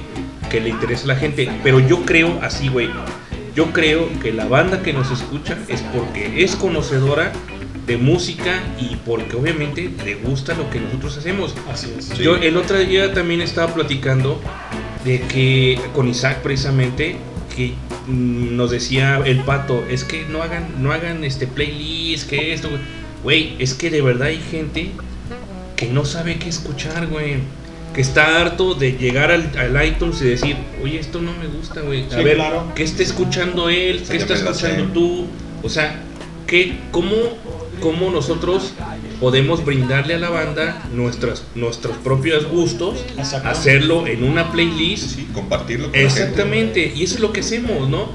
que le interese a la gente. Pero yo creo así, güey. Yo creo que la banda que nos escucha es porque es conocedora de música y porque obviamente le gusta lo que nosotros hacemos. así es. Yo el otro día también estaba platicando de que con Isaac precisamente que mm, nos decía el pato, es que no hagan no hagan este playlist, que esto, güey. es que de verdad hay gente que no sabe qué escuchar, güey. Que está harto de llegar al, al iTunes y decir, oye, esto no me gusta, güey. A Sí, ver, claro. ¿qué está escuchando él? ¿Qué está escuchando tú? O sea, ¿qué, cómo, ¿cómo nosotros podemos brindarle a la banda nuestras, nuestros propios gustos? Hacerlo en una playlist. Sí, compartirlo con la gente. Exactamente, y eso es lo que hacemos, ¿no?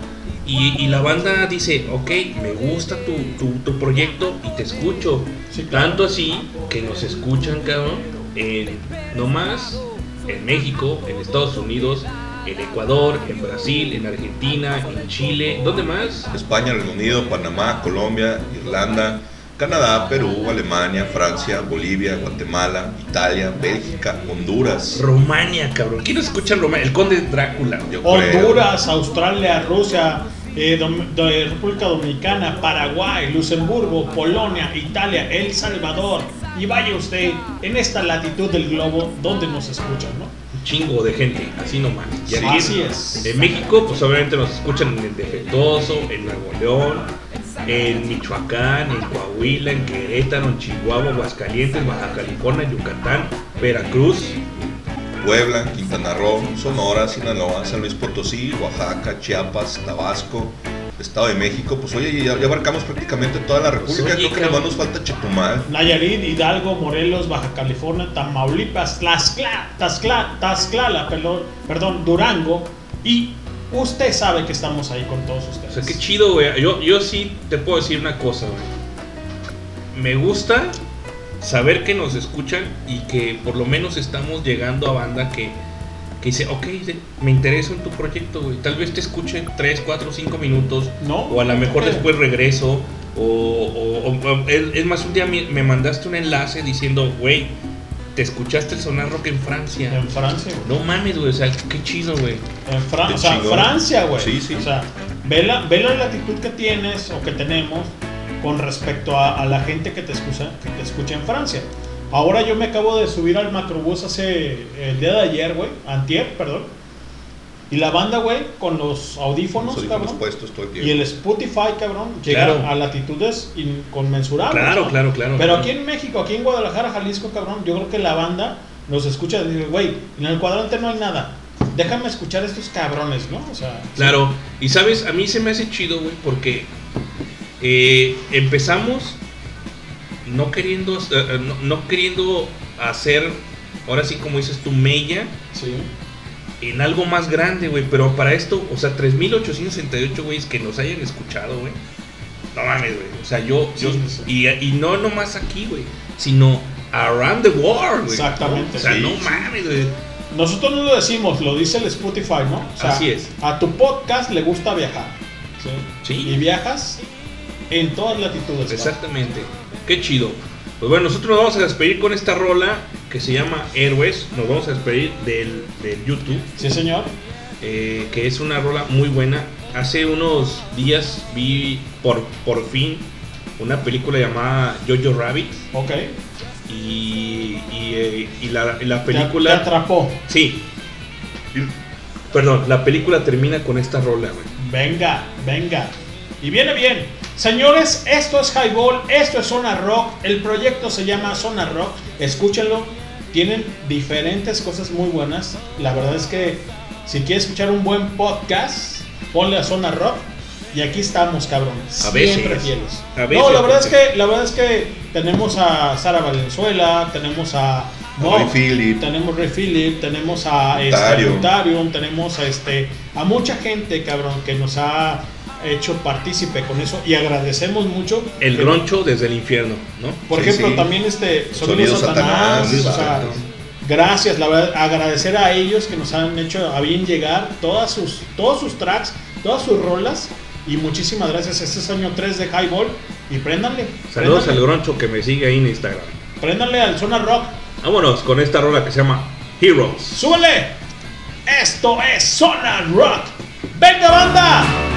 Y, y la banda dice, ok, me gusta tu, tu, tu proyecto y te escucho. Sí, claro. Tanto así que nos escuchan, cabrón, en, no más en México, en Estados Unidos, en Ecuador, en Brasil, en Argentina, en Chile, ¿dónde más? España, Reino Unido, Panamá, Colombia, Irlanda, Canadá, Perú, Alemania, Francia, Bolivia, Guatemala, Italia, Bélgica, Honduras. Rumania, cabrón. ¿Quién no escucha Rumania? El conde Drácula. Yo creo. Honduras, Australia, Rusia, eh, Dom- de República Dominicana, Paraguay, Luxemburgo, Polonia, Italia, El Salvador. Y vaya usted en esta latitud del globo donde nos escuchan, ¿no? Un chingo de gente, así nomás. Y aquí, Así es. En México, pues obviamente nos escuchan en el Defectuoso, en Nuevo León, en Michoacán, en Coahuila, en Querétaro, en Chihuahua, Aguascalientes, Baja California, Yucatán, Veracruz. Puebla, Quintana Roo, Sonora, Sinaloa, San Luis Potosí, Oaxaca, Chiapas, Tabasco, Estado de México. Pues oye, ya, ya abarcamos prácticamente toda la República. oye, Creo que nomás nos falta Chetumal. Nayarit, Hidalgo, Morelos, Baja California, Tamaulipas, Tlaxcla, Tlaxcla, Tlaxcala, perdón, perdón, Durango. Y usted sabe que estamos ahí con todos O ustedes. sea, qué chido, güey. Yo, yo sí te puedo decir una cosa, güey. Me gusta saber que nos escuchan y que por lo menos estamos llegando a banda que, que dice, ok, me interesa en tu proyecto, güey. Tal vez te escuche 3, 4, 5 minutos. No, O a lo mejor ¿qué? después regreso. O, o- o- o- es, más, un día me mandaste un enlace diciendo, güey, te escuchaste el sonar rock en Francia. En Francia, güey. No mames, güey. O sea, qué chido, güey. En Fran- o sea. Francia, güey. Sí, sí. O sea, ve la, ve la latitud que tienes o que tenemos con respecto a, a la gente que te escucha, que te escucha en Francia. Ahora yo me acabo de subir al macrobús hace el día de ayer, güey, antier, perdón. Y la banda, güey, con los audífonos, Los audífonos cabrón. puestos todo el Y el Spotify, cabrón, llega Claro. a latitudes inconmensurables. Claro, ¿no? claro, claro. Pero claro. aquí en México, aquí en Guadalajara, Jalisco, cabrón, yo creo que la banda nos escucha y dice, güey, en el cuadrante no hay nada. Déjame escuchar a estos cabrones, ¿no? O sea, Claro, y sabes, a mí se me hace chido, güey, porque eh, empezamos no queriendo, eh, eh, no, no queriendo hacer, ahora sí como dices tu mella, sí. En algo más grande, güey, pero para esto, o sea, 3.868 güeyes que nos hayan escuchado, güey, no mames, güey, o sea, yo, yo Sí, sí. Y, y no nomás aquí, güey, sino around the world, güey. Exactamente, O sea, sí, no mames, güey. Nosotros no lo decimos, lo dice el Spotify, ¿no? O sea, Así es. A tu podcast le gusta viajar. ¿sí? Y viajas en todas latitudes. Exactamente. Qué chido. Pues bueno, nosotros nos vamos a despedir con esta rola que se llama Héroes. Nos vamos a despedir del, del YouTube, Sí, señor. eh, que es una rola muy buena. Hace unos días vi por, por fin una película llamada Jojo Rabbit. Ok. Y, y, eh, y la, la película... Te atrapó. Sí. Perdón, la película termina con esta rola, güey. Venga, venga. Y viene bien. Señores, esto es Highball, esto es Zona Rock. El proyecto se llama Zona Rock. Escúchenlo. Tienen diferentes cosas muy buenas. La verdad es que si quieres escuchar un buen podcast, ponle a Zona Rock. Y aquí estamos, cabrones. A Siempre veces. fieles. A veces, no, la verdad es que la verdad es que tenemos a Sara Valenzuela, tenemos a Ray Phillip. tenemos Ray Phillip, tenemos a este, Mutarium. Mutarium, tenemos a este a mucha gente, cabrón, que nos ha hecho partícipe con eso y agradecemos mucho. El que- groncho desde el infierno, ¿no? Por Sí, ejemplo, sí. también este Sonido Satanás, Satanás, o sea, exacto. gracias, la verdad, agradecer a ellos que nos han hecho a bien llegar todas sus todos sus tracks, todas sus rolas y muchísimas gracias. Este es año 3 de Highball y préndanle. Saludos al groncho que me sigue ahí en Instagram. préndanle al Zona Rock. Vámonos con esta rola que se llama Heroes. ¡Súbele! Esto es Zona Rock. ¡Venga, banda!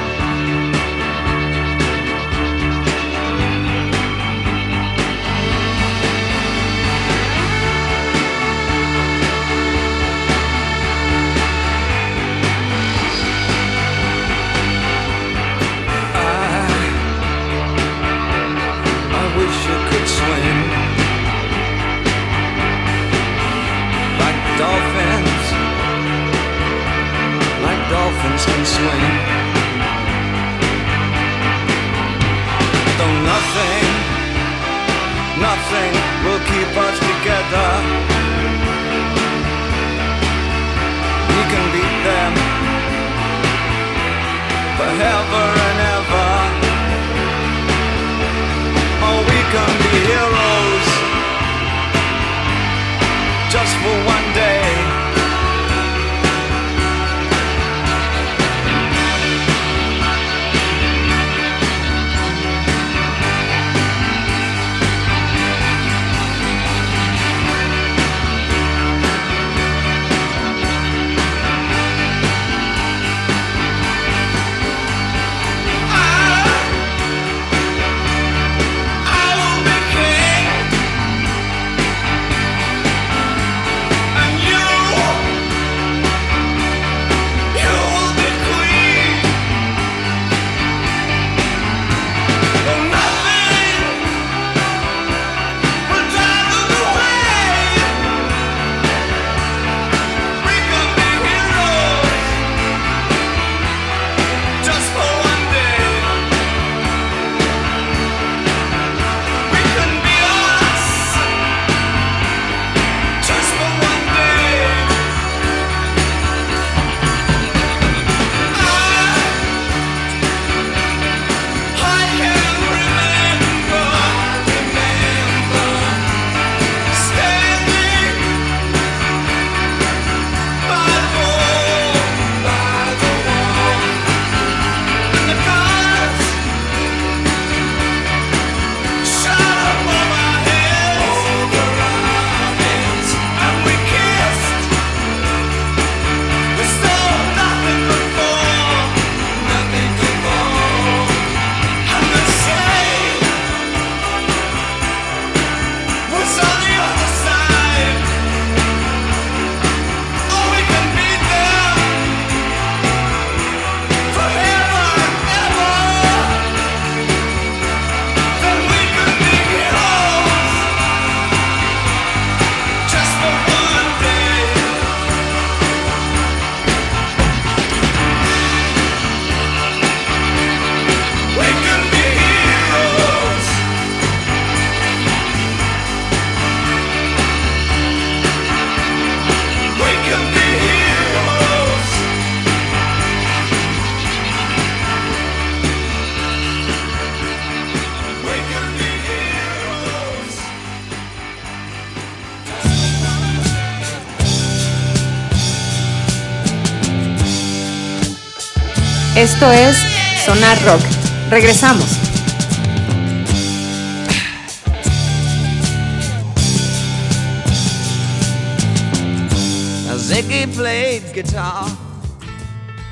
Esto es Sonar Rock. Regresamos.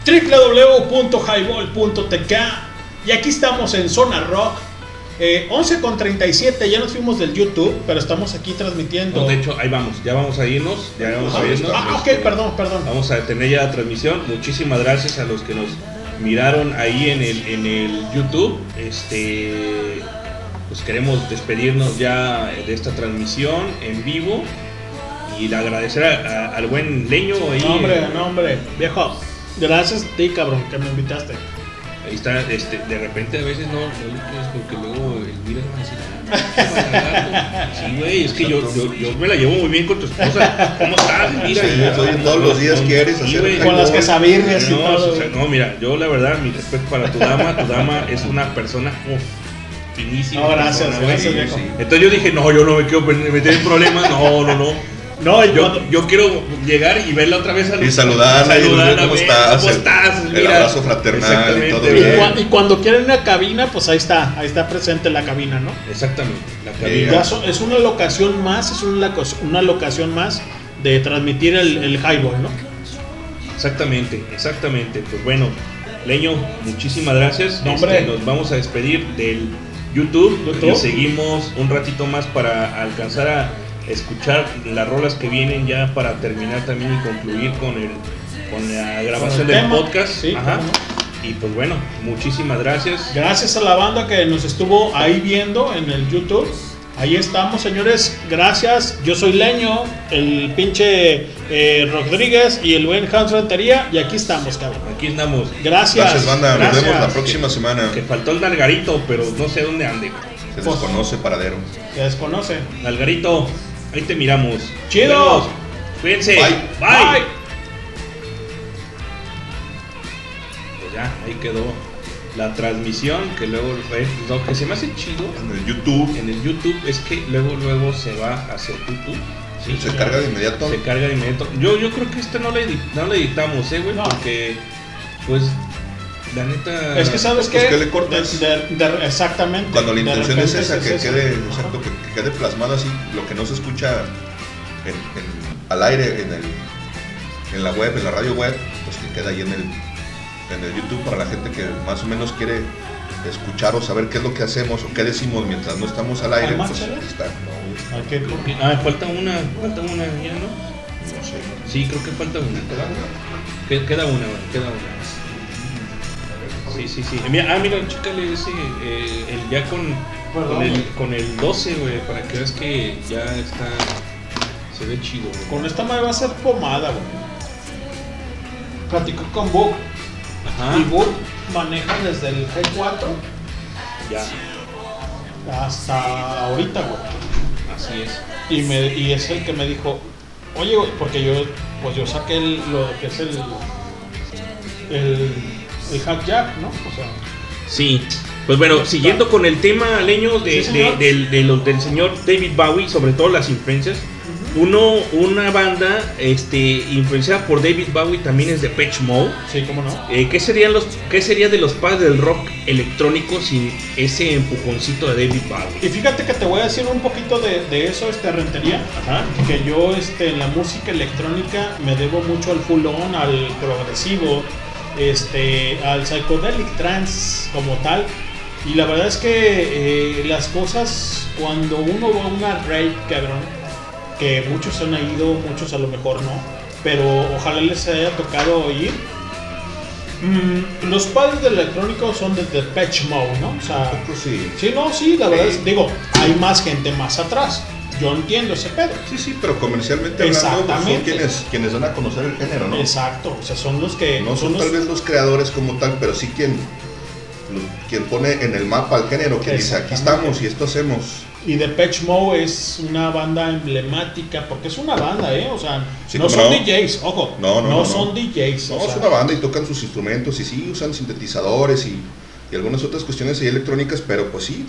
Www.highball.tk y aquí estamos en Zona Rock. Eh, 11 con 37, ya nos fuimos del YouTube, pero estamos aquí transmitiendo. No, de hecho, ahí vamos, ya vamos a irnos, ya vamos a irnos. Ah, ok, Este, perdón, perdón. Vamos a tener ya la transmisión. Muchísimas gracias a los que nos miraron ahí en el, en el YouTube. Este, pues queremos despedirnos ya de esta transmisión en vivo y de agradecer al buen Leño ahí. No, hombre, no, hombre, viejo. Gracias a ti, cabrón, que me invitaste. Ahí está, este, de repente a veces no, no le quieres porque luego el mira va a decir, "Ah, qué maltrato". Sí, güey, es que yo, yo, yo me la llevo muy bien con tu esposa. ¿Cómo estás? Mira, Sí, y- todos los días quieres hacer güey. Con las quesabirrias y No, todo. o sea, no, mira, yo la verdad, mi respeto para tu dama, tu dama es una persona uf, finísima. No, gracias, persona, gracias, viejo. Entonces yo dije, no, yo no me quiero meter en problemas, no, no, no. No, Yo, yo quiero llegar y verla otra vez a Y saludarla y saludarla, decirle cómo estás, ¿Cómo el- estás? el Mira. abrazo fraternal y todo y, bien. cua- y cuando quieren una cabina, pues ahí está, ahí está presente la cabina, ¿no? Exactamente, la Ya cabina. so- es una locación más, es una, una locación más de transmitir el, el highball, ¿no? Exactamente, exactamente. Pues bueno, Leño, muchísimas gracias. No, hombre. Este, nos vamos a despedir del YouTube, YouTube. y seguimos un ratito más para alcanzar a escuchar las rolas que vienen ya para terminar también y concluir con el con la grabación Con del tema, podcast. sí, Ajá. Y pues bueno, muchísimas gracias. Gracias a la banda que nos estuvo ahí viendo en el YouTube. Ahí estamos, señores. Gracias. Yo soy Leño, el pinche eh, Rodríguez y el buen Hans Rentería. Y aquí estamos, cabrón. Aquí andamos. Gracias. Gracias, banda. Nos vemos la próxima semana. Que faltó el Nalgarito, pero no sé dónde ande. Se desconoce paradero. Se desconoce. Nalgarito, ahí te miramos. Chido. Nos vemos. Cuídense. Bye. Bye. Pues ya, ahí quedó la transmisión que luego lo que se me hace chido En el YouTube en el YouTube es que luego luego se va hacia YouTube. Sí, se carga de inmediato. se carga de inmediato. Yo, yo creo que este no le, edit- no le editamos, eh, güey, No. porque pues la neta Es que sabes pues, que ¿qué le cortas? exactamente. Cuando la intención es esa, que quede, exacto, que, que quede plasmado así, lo que no se escucha en, en- al aire, en, el, en la web, en la radio web, pues que queda ahí en el, en el YouTube para la gente que más o menos quiere escuchar o saber qué es lo que hacemos o qué decimos mientras no estamos al aire. ¿Hay más Pues, está. No, que- Ah, falta una, falta una ya, ¿no? no sé. Sí, creo que falta una. ¿Queda una? Que- Queda una, queda una. Sí, sí, sí. Mira, ah, mira, chécale ese, eh, el, ya con, con, el, con el 12, güey, para que veas que ya está, se ve chido, güey. Con esta madre va a ser pomada, güey. Platicó con Book. Ajá, Y Book maneja desde el G4 ya, hasta ahorita, güey. así es. Y, me, y es el que me dijo, oye, güey, porque yo, pues yo saqué el- lo que es el, el, el hack jack, ¿no? O sea, Sí, pues bueno, siguiendo con el tema leño de, Sí, de- del, de los- del señor David Bowie, sobre todo las influencias. Uno, una banda este, influenciada por David Bowie también es de Patch Mode. sí, cómo no. Eh, ¿qué, serían los, ¿Qué sería de los padres del rock electrónico sin ese empujoncito de David Bowie? Y fíjate que te voy a decir un poquito de, de eso, este rentería. Ajá. Que yo este, en la música electrónica me debo mucho al full on, al progresivo, este, al psychedelic trance como tal. Y la verdad es que eh, las cosas, cuando uno va a una rave, cabrón, que muchos han ido, muchos a lo mejor no, pero ojalá les haya tocado oír. Mm, los padres del electrónico son de Depeche Mode, ¿no? O sea, Pues sí. Sí, no, sí, la verdad es, digo, hay más gente más atrás. Yo entiendo ese pedo. Sí, sí, pero comercialmente hablando, pues, son quienes, quienes dan a conocer el género, ¿no? Exacto, o sea, son los que No son los- tal vez los creadores como tal, pero sí quien, quien pone en el mapa al género, quien dice aquí estamos y esto hacemos. y Depeche Mode es una banda emblemática porque es una banda, ¿eh? O sea, Sí, no son no. DJs, ojo, No, no, no, no. son DJs, No, o sea, es una banda y tocan sus instrumentos y sí usan sintetizadores y, y algunas otras cuestiones ahí electrónicas, pero pues sí,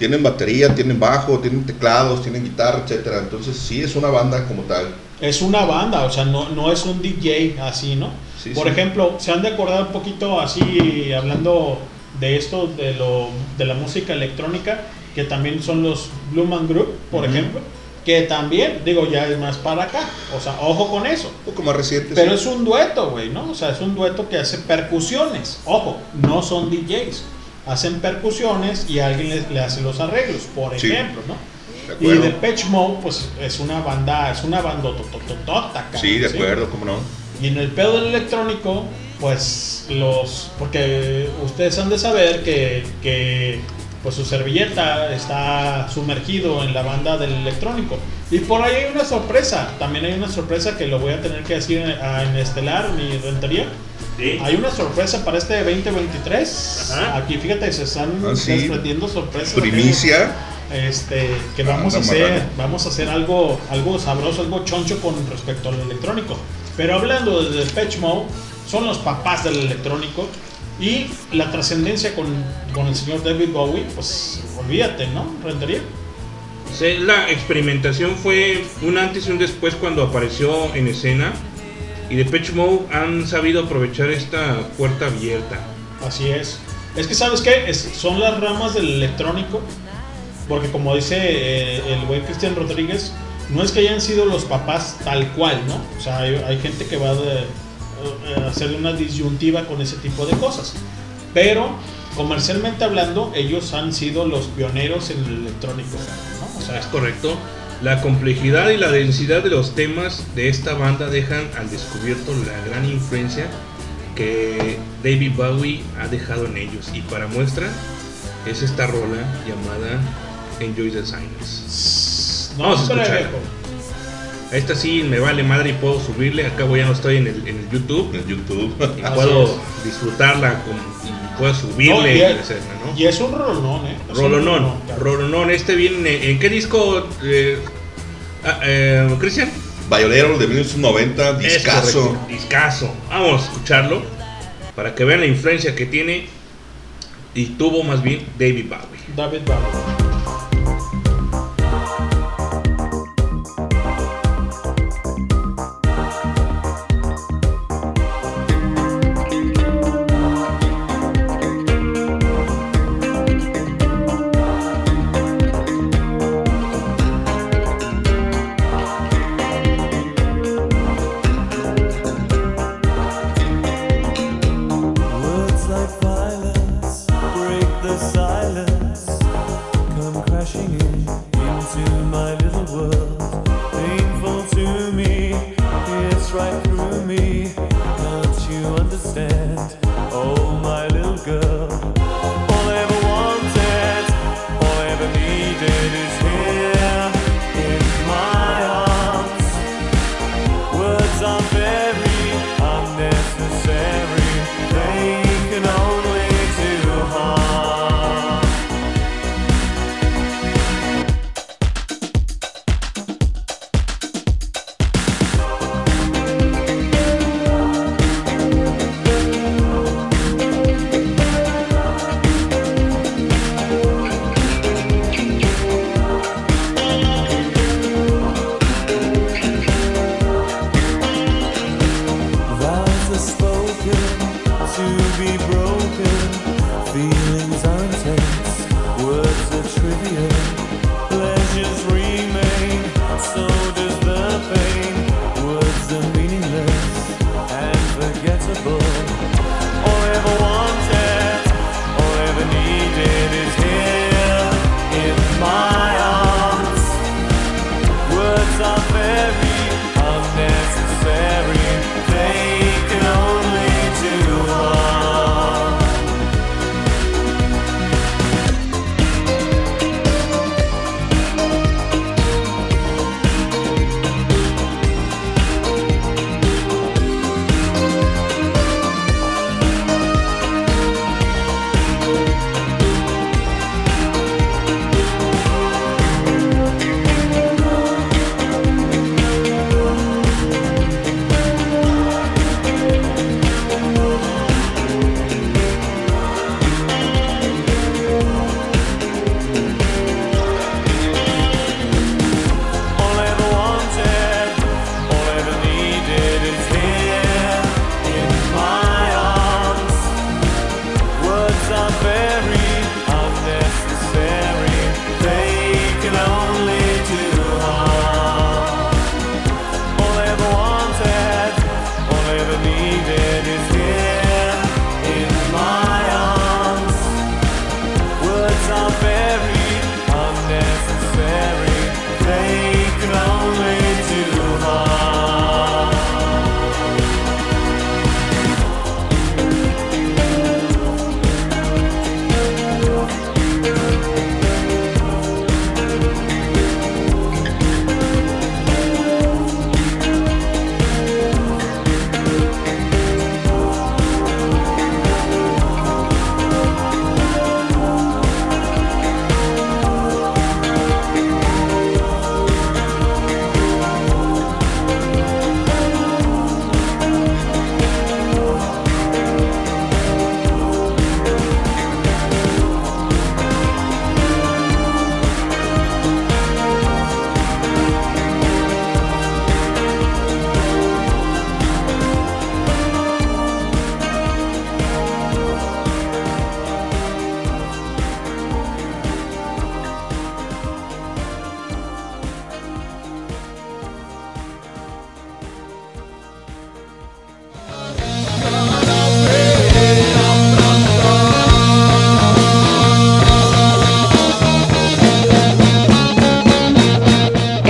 tienen batería, tienen bajo, tienen teclados, tienen guitarra, etcétera. Entonces sí es una banda como tal. es una banda, o sea, no, no es un DJ así, ¿no? Sí, Por sí. ejemplo, se han de acordar un poquito así, hablando de esto, de, lo, de la música electrónica, que también son los Blue Man Group, por Ujú. ejemplo, que también, digo, ya es más para acá. O sea, ojo con eso. Un poco más reciente. Pero sí. es un dueto, güey, ¿no? O sea, es un dueto que hace percusiones. Ojo, no son DJs. Hacen percusiones y alguien le, le hace los arreglos, por Sí. ejemplo, ¿no? De Y acuerdo. Depeche Mode, pues es una banda, es una bandotototota, cabrón, Sí, de acuerdo, cómo no. Y en el pedo del electrónico, pues los. Porque ustedes han de saber que, que pues su servilleta está sumergido en la banda del electrónico. Y por ahí hay una sorpresa. También hay una sorpresa que lo voy a tener que decir en, en Estelar, mi rentería. Sí. Hay una sorpresa para este 2023. Ajá. Aquí fíjate, se están Ah, sí. desprendiendo sorpresas. Primicia. Este, que vamos a Anda hacer, vamos a hacer algo, algo sabroso, algo choncho con respecto al electrónico. Pero hablando de Depeche Mode, son los papás del electrónico y la trascendencia con, con el señor David Bowie, pues olvídate, ¿no? Rentería. La experimentación fue un antes y un después cuando apareció en escena. Y Depeche Mode han sabido aprovechar esta puerta abierta. Así es. Es que, ¿sabes qué? Es- son las ramas del electrónico. Porque como dice eh, el güey Cristian Rodríguez, no es que hayan sido los papás tal cual, ¿no? O sea, hay, hay gente que va eh, a hacer una disyuntiva con ese tipo de cosas. Pero, comercialmente hablando, ellos han sido los pioneros en el electrónico, ¿no? O sea, Es correcto. La complejidad y la densidad de los temas de esta banda dejan al descubierto la gran influencia que David Bowie ha dejado en ellos. Y para muestra es esta rola llamada Enjoy the Silence. no, Vamos a escucharla. A esta sí me vale madre y puedo subirle. Acabo ya no estoy en el, en el YouTube. En YouTube. Y puedo disfrutarla con, No, subirle y, es, ¿no? y es un rolonón, ¿eh? Es Rolonón, rolonón, este viene, ¿en qué disco, eh, ah, eh, Cristian? Violero de 1990, Es discazo. correcto, Discazo. Vamos a escucharlo para que vean la influencia que tiene y tuvo más bien David Bowie. David Bowie.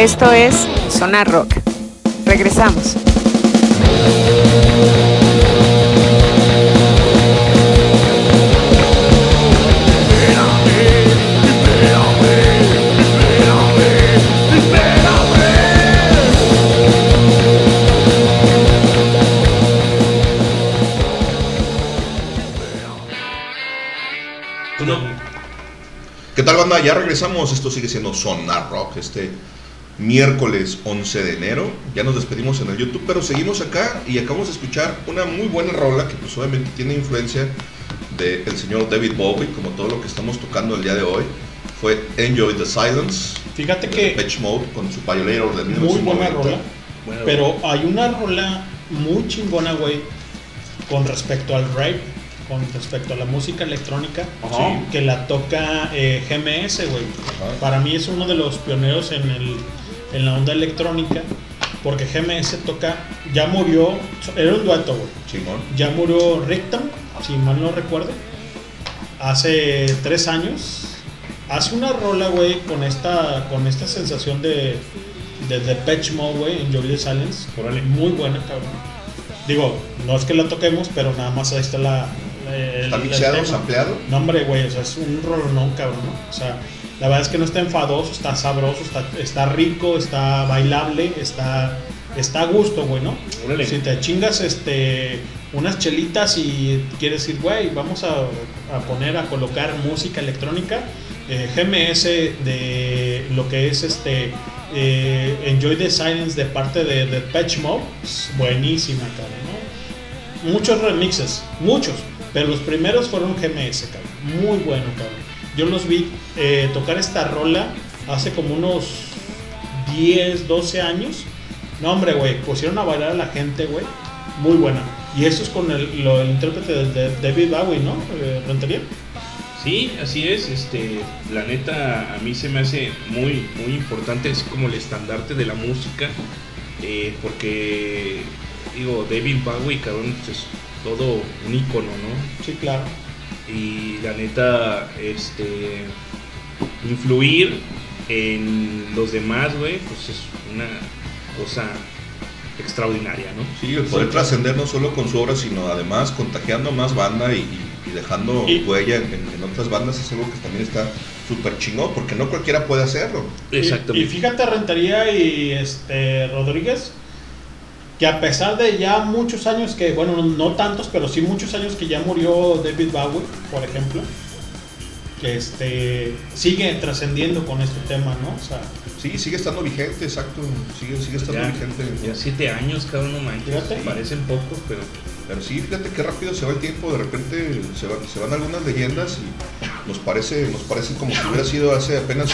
Esto es Sonar Rock. Regresamos. ¿Qué tal banda? Ya regresamos, esto sigue siendo Sonar Rock, este miércoles 11 de enero. Ya nos despedimos en el YouTube, pero seguimos acá y acabamos de escuchar una muy buena rola que pues obviamente tiene influencia del señor David Bowie, como todo lo que estamos tocando el día de hoy. Fue Enjoy the Silence. Fíjate de que Depeche Mode con su Violator de muy buena 1990. rola. Bueno, Pero hay una rola muy chingona, güey, con respecto al rap, con respecto a la música electrónica, Ajá. que la toca eh, GMS, güey. Para mí es uno de los pioneros en, el, en la onda electrónica, porque GMS toca, ya murió, era un dueto, güey. Ya murió Rictam, si mal no recuerdo, hace tres años. Hace una rola, güey, con esta, con esta sensación de, de Depeche Mode, güey, en Joy the Silence. Órale. Muy buena, cabrón. Digo, no es que la toquemos, pero nada más ahí está la. el- ¿Está mixeado, sampleado? No, hombre, güey, o sea, es un rolonón, cabrón, ¿no? O sea, la verdad es que no está enfadoso, está sabroso, está, está rico, está bailable, está, está a gusto, güey, ¿no? Órale. Si te chingas este, unas chelitas y quieres decir, güey, vamos a, a poner, a colocar música electrónica, eh, GMS de lo que es este eh, Enjoy the Silence de parte de, de Patch Mob, es buenísima, cabrón, ¿no? Muchos remixes, muchos, pero los primeros fueron GMS, cabrón, muy bueno, cabrón. Yo los vi eh, tocar esta rola hace como unos 10, 12 años. No, hombre, güey, pusieron a bailar a la gente, güey. Muy buena. Y eso es con el, lo- el intérprete de, de David Bowie, ¿no? Eh, ¿Rentería? Sí, así es. Este, la neta, a mí se me hace muy, muy importante, así como el estandarte de la música, eh, porque, digo, David Bowie, cabrón, pues, es todo un ícono, ¿no? Sí, claro. Y la neta, este, influir en los demás, güey, pues es una cosa extraordinaria, ¿no? Sí, el poder trascender no solo con su obra, sino además contagiando a más banda y, dejando Y- huella en, otras bandas es algo que también está súper chingón, porque no cualquiera puede hacerlo. Y- Y, Exactamente. fíjate, Rentería y este Rodríguez, que a pesar de ya muchos años que, bueno, no, tantos, pero sí muchos años que ya murió David Bowie, por ejemplo, que este sigue trascendiendo con este tema, ¿no? O sea, Sí, sigue estando vigente, exacto, sigue, sigue estando Ya, vigente. ya siete años, cabrón, no manches. Fíjate. Parecen pocos, pero Pero sí, fíjate qué rápido se va el tiempo, de repente se van, se van algunas leyendas y nos parece, nos parecen como si hubiera sido hace apenas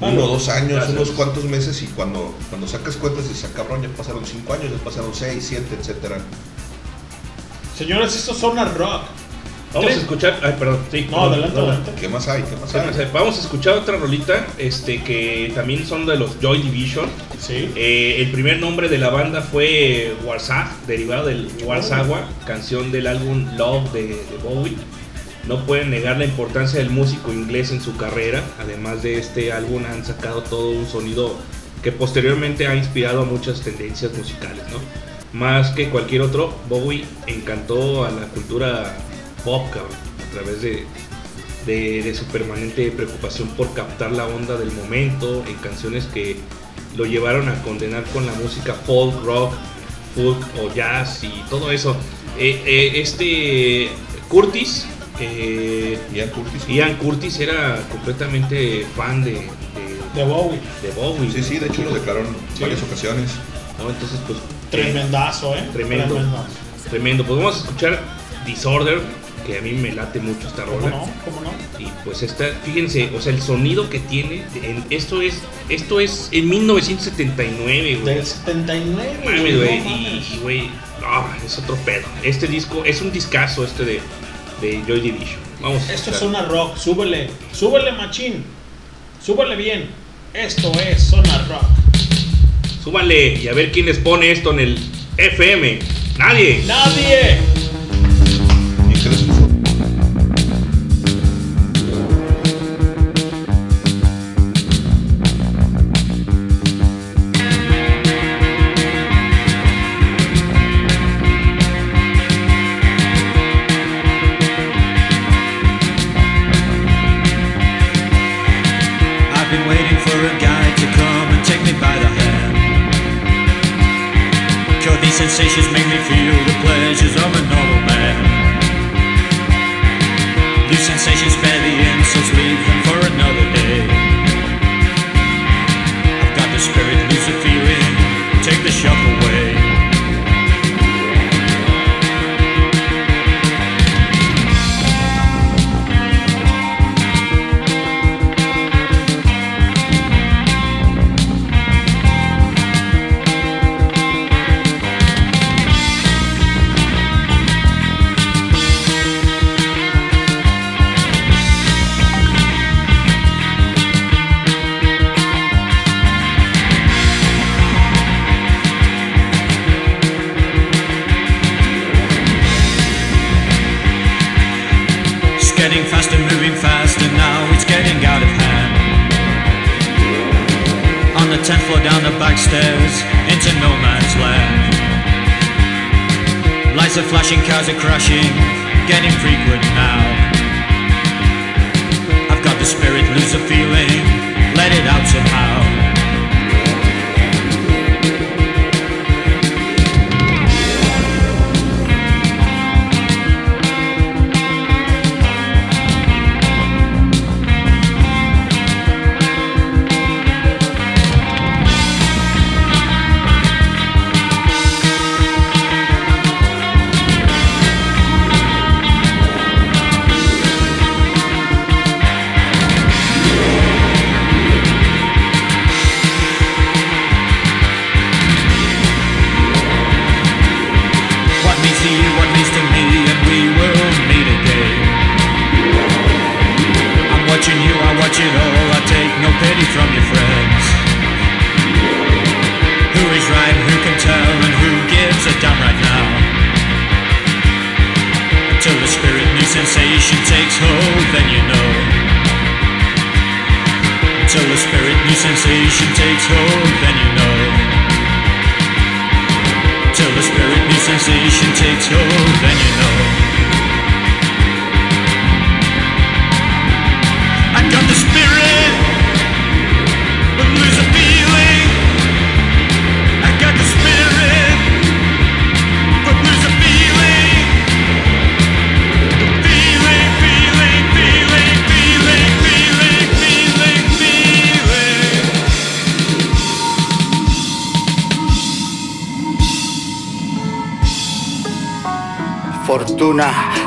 uno o dos años, Gracias. unos cuantos meses y cuando, cuando sacas cuentas dices, "Ah, cabrón, ya pasaron cinco años, ya pasaron seis, siete, etcétera. señores, esto es Zona Rock. vamos Tres- a escuchar. Ay, perdón, sí. No, perdón, adelante, adelante. ¿Qué más hay? ¿Qué más hay? Vamos a escuchar otra rolita este, que también son de los Joy Division. Sí. Eh, el primer nombre de la banda fue Warsag, derivado del Warsawa, canción del álbum Love de, de Bowie. No pueden negar la importancia del músico inglés en su carrera. Además de este álbum han sacado todo un sonido que posteriormente ha inspirado a muchas tendencias musicales, ¿no? Más que cualquier otro, Bowie encantó a la cultura pop, a través de, de, de su permanente preocupación por captar la onda del momento en canciones que lo llevaron a condenar con la música folk, rock, folk o jazz y todo eso. Eh, eh, este Curtis, eh, Ian Curtis. Ian Curtis era completamente fan de, de, De Bowie. de Bowie. Sí, sí, de hecho lo declaró en Sí. varias ocasiones. ¿no? Entonces, pues. Tremendazo, ¿eh? Tremendo. Tremendazo. Tremendo. Pues vamos a escuchar Disorder, que a mí me late mucho esta ¿Cómo rola. no? ¿Cómo no? Y pues esta, fíjense, o sea, el sonido que tiene, en- esto es esto es en 1979, güey. Del 79, Mames, güey. no y, güey, ah, es otro pedo. Este disco es un discazo este de, de Joy Division. Vamos. a Esto es. Zona Rock, súbele, súbele machín, súbele bien. Esto es Zona Rock. Súbanle y a ver quién les pone esto en el FM. Nadie. Nadie.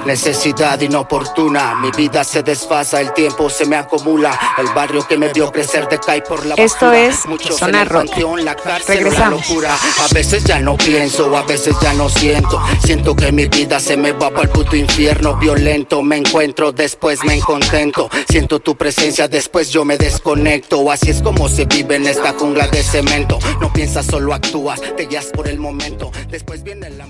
Necesidad inoportuna. Mi vida se desfasa, el tiempo se me acumula. El barrio que me vio crecer decae por la Esto basura. es Muchos Zona Rock. panteón, la cárcel, Regresamos. la locura. A veces ya no pienso, a veces ya no siento. Siento que mi vida se me va para el puto infierno. Violento, me encuentro, después me contento. Siento tu presencia, después yo me desconecto. Así es como se vive en esta jungla de cemento. No piensas, solo actúas, te guías por el momento. Después viene la.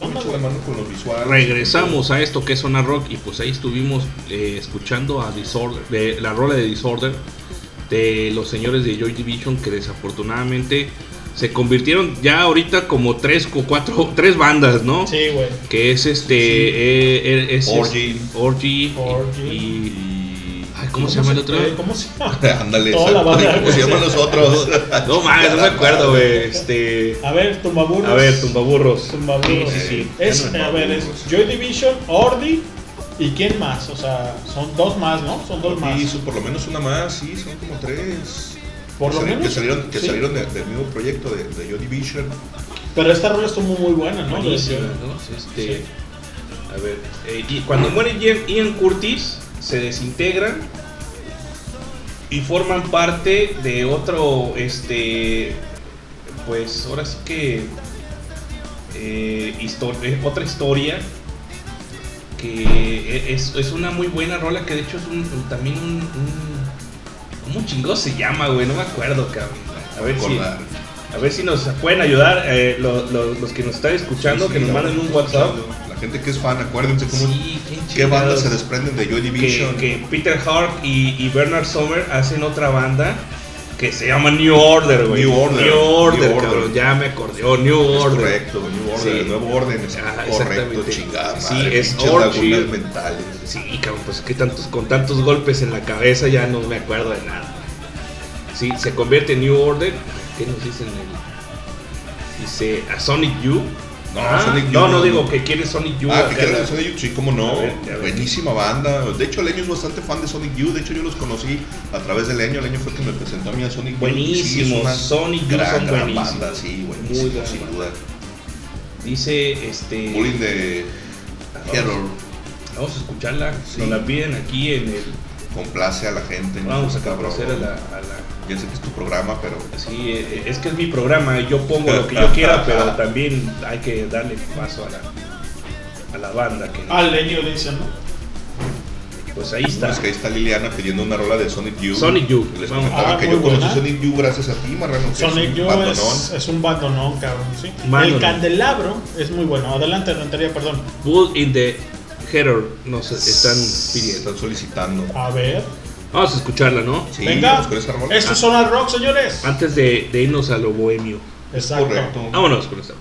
Mucho mano con los visuales. Regresamos a esto que es Zona Rock y pues ahí estuvimos eh, escuchando a Disorder, de, la rola de Disorder de los señores de Joy Division que desafortunadamente se convirtieron ya ahorita como tres o cuatro, tres bandas, ¿no? Sí, güey. Que es este, eh, eh, es, Orgy. Orgy, Orgy. y, Y... ay, ¿cómo, se llama el otro? ¿Cómo se llama? Ándale, Toda la exacto. banda, ¿Cómo se llaman los otros? No mames, no me acuerdo, güey. Este, A ver, tumbaburros. a ver, tumbaburros. Tumbaburros. Sí, sí, sí. Es, Ya no a ver, es. Joy Division, Ordi y quién más. O sea, son dos más, ¿no? Son dos más. Y hizo por lo menos una más, sí, son como tres. Por lo que, sali- menos, Que salieron, que sí. salieron de- del mismo proyecto de, de Joy Division. Pero esta rola estuvo muy buena, ¿no? Buenísima, ¿no? Este, A ver, eh, y cuando muere Ian Curtis, se desintegran y forman parte de otro, este, pues ahora sí que eh, eh, otra historia que e- es, es una muy buena rola que de hecho es un, un- también un, un ¿cómo chingado se llama, güey? No me acuerdo, cabrón. A ver si, a ver si nos pueden ayudar eh, lo- lo- los que nos están escuchando, Sí, que nos manden un WhatsApp. Gente que es fan, acuérdense cómo, Sí, qué qué bandas se desprenden de Joy Division. que Peter Hart y, y Bernard Sommer hacen otra banda que se llama New Order, güey. New Order, New Order, New Order. cabrón, ya me acordé. Oh, New Es Order. correcto, New Order, Sí. nuevo orden Ajá, correcto, chingada Sí, madre, es lagunas mentales. Sí, cabrón, pues que tantos, con tantos golpes en la cabeza ya no me acuerdo de nada. Sí, se convierte en New Order. ¿Qué nos dicen? El- Dice a Sonic U. No, Ah, Sonic Youth no, no digo que quiere Sonic U. Ah, que de Sonic Youth, sí, cómo no. A ver, a ver. Buenísima banda. De hecho, Leño es bastante fan de Sonic Youth. De hecho, yo los conocí a través de Leño. Leño fue quien me presentó a mí a Sonic Youth. y sí, Sonic Youth gran, son gran banda, sí, Muy buenísimo, buena sin duda. Dice este. Bullying de Terror Vamos a escucharla. Sí. Nos la piden aquí en el. Complace a la gente. Vamos a cabrón. conocer a la, a la- Ya sé que es tu programa, pero Sí, eh, es que es mi programa. Yo pongo lo que yo quiera, pero también hay que darle paso a la, a la banda. Que, Al leño dicen, ¿no? pues ahí está. es que ahí está Liliana pidiendo una rola de Sonic Youth. Sonic Youth, Les vamos. comentaba Ah, que yo conocí buena. Sonic Youth gracias a ti, Marrano. Sonic es un Youth es, es un bandonón, cabrón, sí. Bandonón. El candelabro es muy bueno. Adelante, Rentería, perdón. Bull in the Header nos están pidiendo. Están solicitando. A ver. Vamos a escucharla, ¿no? Sí, Venga. vamos con esa rola. Esto son al rock, señores. Antes de, de irnos a lo bohemio. Exacto. Correcto. Vámonos con esta.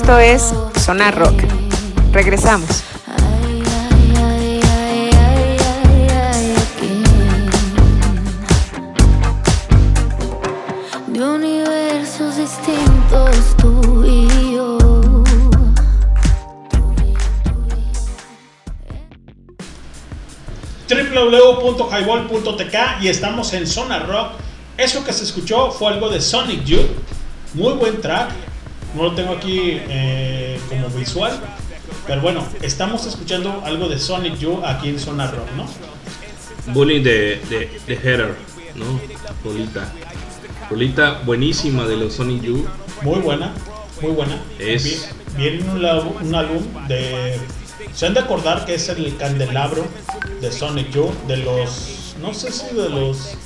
Esto es Sonar Rock. Regresamos. De universos distintos tú y yo. www.highball.tk y estamos en Zona Rock. Eso que se escuchó fue algo de Sonic Youth. Muy buen track. No lo tengo aquí eh, como visual. Pero bueno, estamos escuchando algo de Sonic Youth aquí en Zona Rock, ¿no? Bully de, de, de Header, ¿no? Rolita. Rolita buenísima de los Sonic Youth. Muy buena, muy buena. Es- Vi- Viene un, álbum- un álbum de. Se han de acordar que es el candelabro de Sonic Youth, de los. No sé si de los.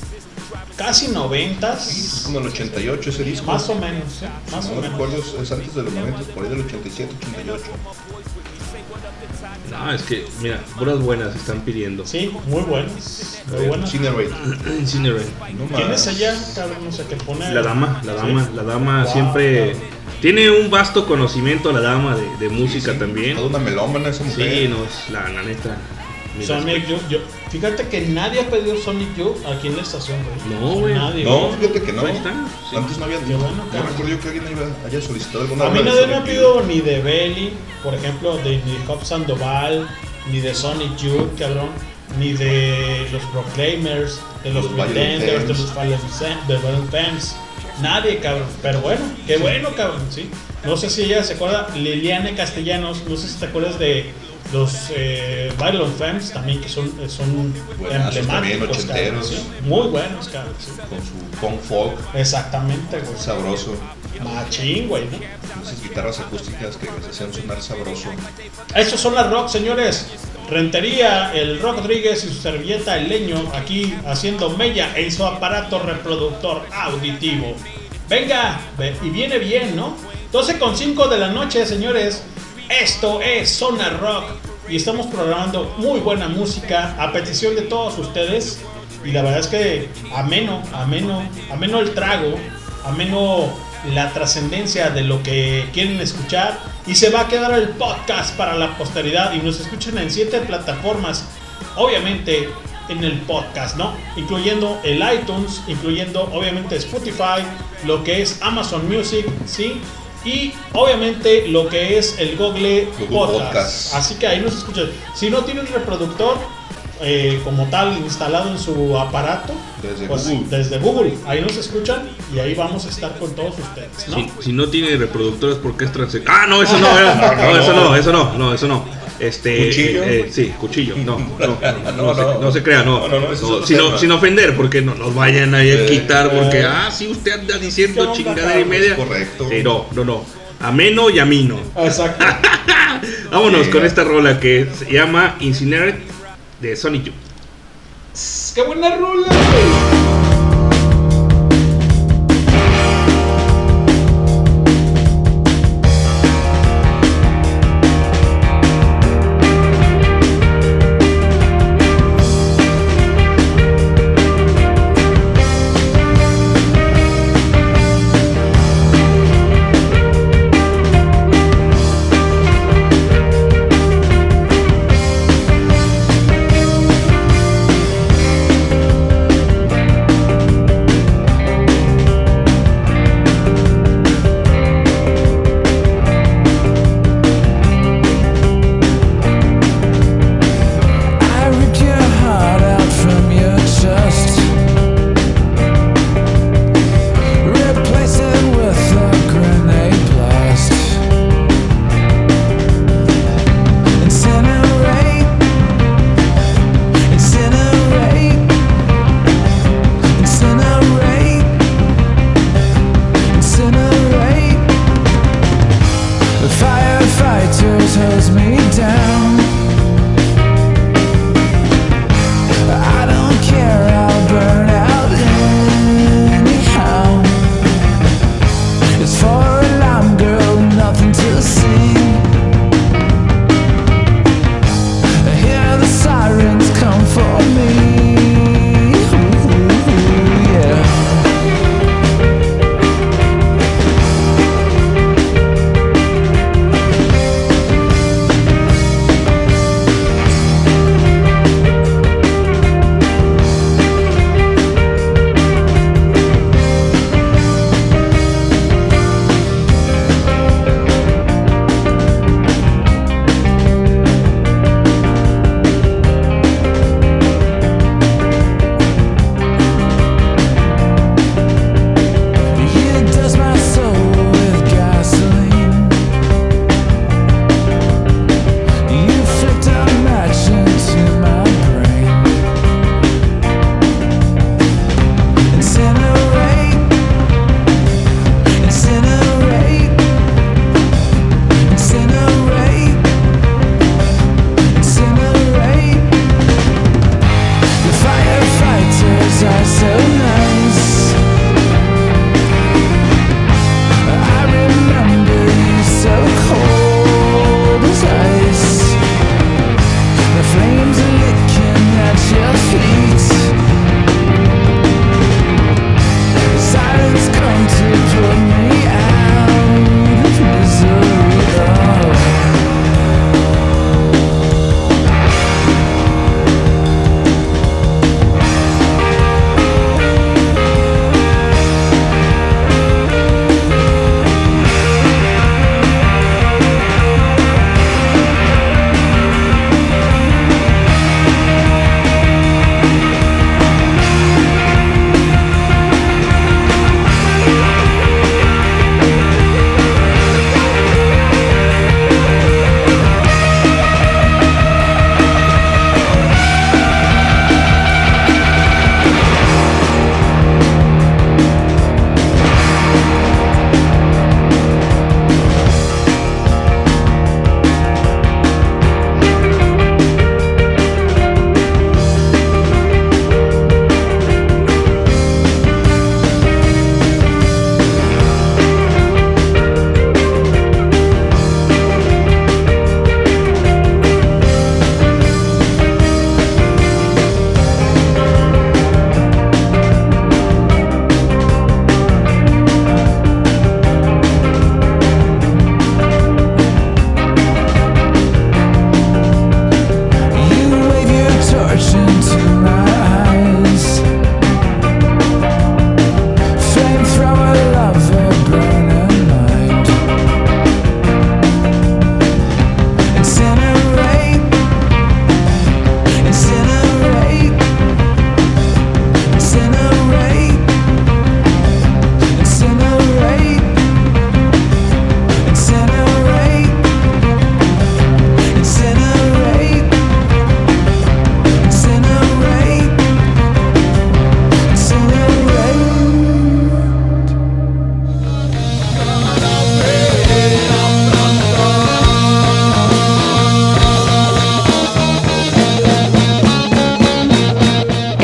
Casi Es noventas. como el 88 ese disco. Más o menos, ¿eh? más o No menos. recuerdo, es- es antes de los 90, por ahí del 87, 88. No, es que, mira, puras buenas están pidiendo. Sí, muy buenas. Muy Eh, buenas. Incinerate. Incinerate. No ¿Quién es ella? No sé qué pone. La dama, la dama, Sí. la dama Wow, siempre wow. tiene un vasto conocimiento la dama de, de música Sí, también. Toda una melómana esa mujer. Sí, no, es la, la neta. Sonic. Youth. Yo, fíjate que nadie ha pedido Sonic Youth aquí en la estación, güey. No, güey. Nadie. No, güey. fíjate que no. Ahí está, sí. Antes no había. Qué bueno, no cabrón. recuerdo yo que alguien haya, haya solicitado alguna A mí nadie me ha pedido ni de Belly, por ejemplo, de ni de Hop Sandoval, ni de Sonic Youth, cabrón, ni de los Proclaimers, de los, Los Pretenders, de los Violent Femmes. Nadie, cabrón. Pero bueno, qué bueno, cabrón, sí. No sé si ella se acuerda, Liliane Castellanos, no sé si te acuerdas de los eh, Violent Femmes también, que son, eh, son Buenazos también, emblemáticos, cabrón, ochenteros. sí. Muy buenos, cabrón, sí. Con su punk folk Exactamente, güey. sabroso. Machín, güey, ¿no? Esas guitarras acústicas que les hacían sonar sabroso. Estos son las rock, señores. Rentería, el Rock Rodríguez y su servilleta el leño aquí haciendo mella en su aparato reproductor auditivo. Venga, ve- y viene bien, ¿no? 12 con 5 de la noche, señores. Esto es Zona Rock y estamos programando muy buena música a petición de todos ustedes. Y la verdad es que ameno, ameno, ameno el trago, ameno la trascendencia de lo que quieren escuchar y se va a quedar el podcast para la posteridad y nos escuchan en siete plataformas, obviamente en el podcast, ¿no? Incluyendo el iTunes, incluyendo obviamente Spotify, lo que es Amazon Music, ¿sí? Y obviamente lo que es el Google Google Podcast. Podcast. Así que ahí nos escuchan. Si no tienen reproductor eh, como tal instalado en su aparato, Desde pues, Google. desde Google, ahí nos escuchan y ahí vamos a estar con todos ustedes, ¿no? Si, si no tiene reproductores, ¿por qué es transe- Ah, no, eso no, era- no, eso no, eso no, no, eso no. Este, ¿Cuchillo? eh, sí, cuchillo, no, no, no, no, No, se, no. se crea, no, sin, sin ofender, porque no nos vayan a Eh, quitar, porque, eh. ah, sí, usted anda ¿Qué diciendo onda, chingadera y media. correcto. Sí, no, no, no, ameno y amino. Exacto. Vámonos con esta rola que se llama Incinerate de Sonic Youth. ¡Qué buena rola!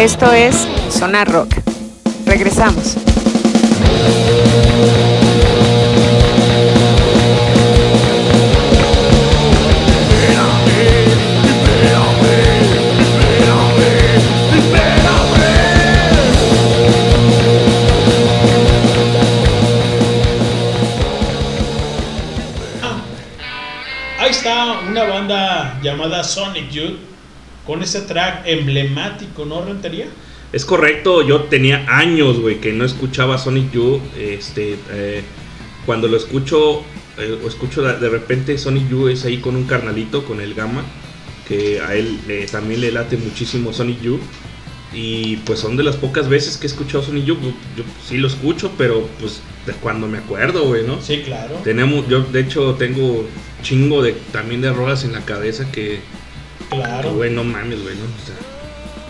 Esto es Sonar Rock. Regresamos. Con ese track emblemático, ¿no, Rentería? Es correcto, yo tenía años, güey, que no escuchaba Sonic Youth. Este, eh, cuando lo escucho, eh, o escucho de repente Sonic Youth es ahí con un carnalito, con el Gama, que a él eh, también le late muchísimo Sonic Youth. Y pues son de las pocas veces que he escuchado Sonic Youth. Yo sí lo escucho, pero pues de cuando me acuerdo, güey, ¿no? Sí, claro. Tenemos, yo de hecho tengo chingo de también de rolas en la cabeza que, Claro. güey, no mames, güey, ¿no? O sea,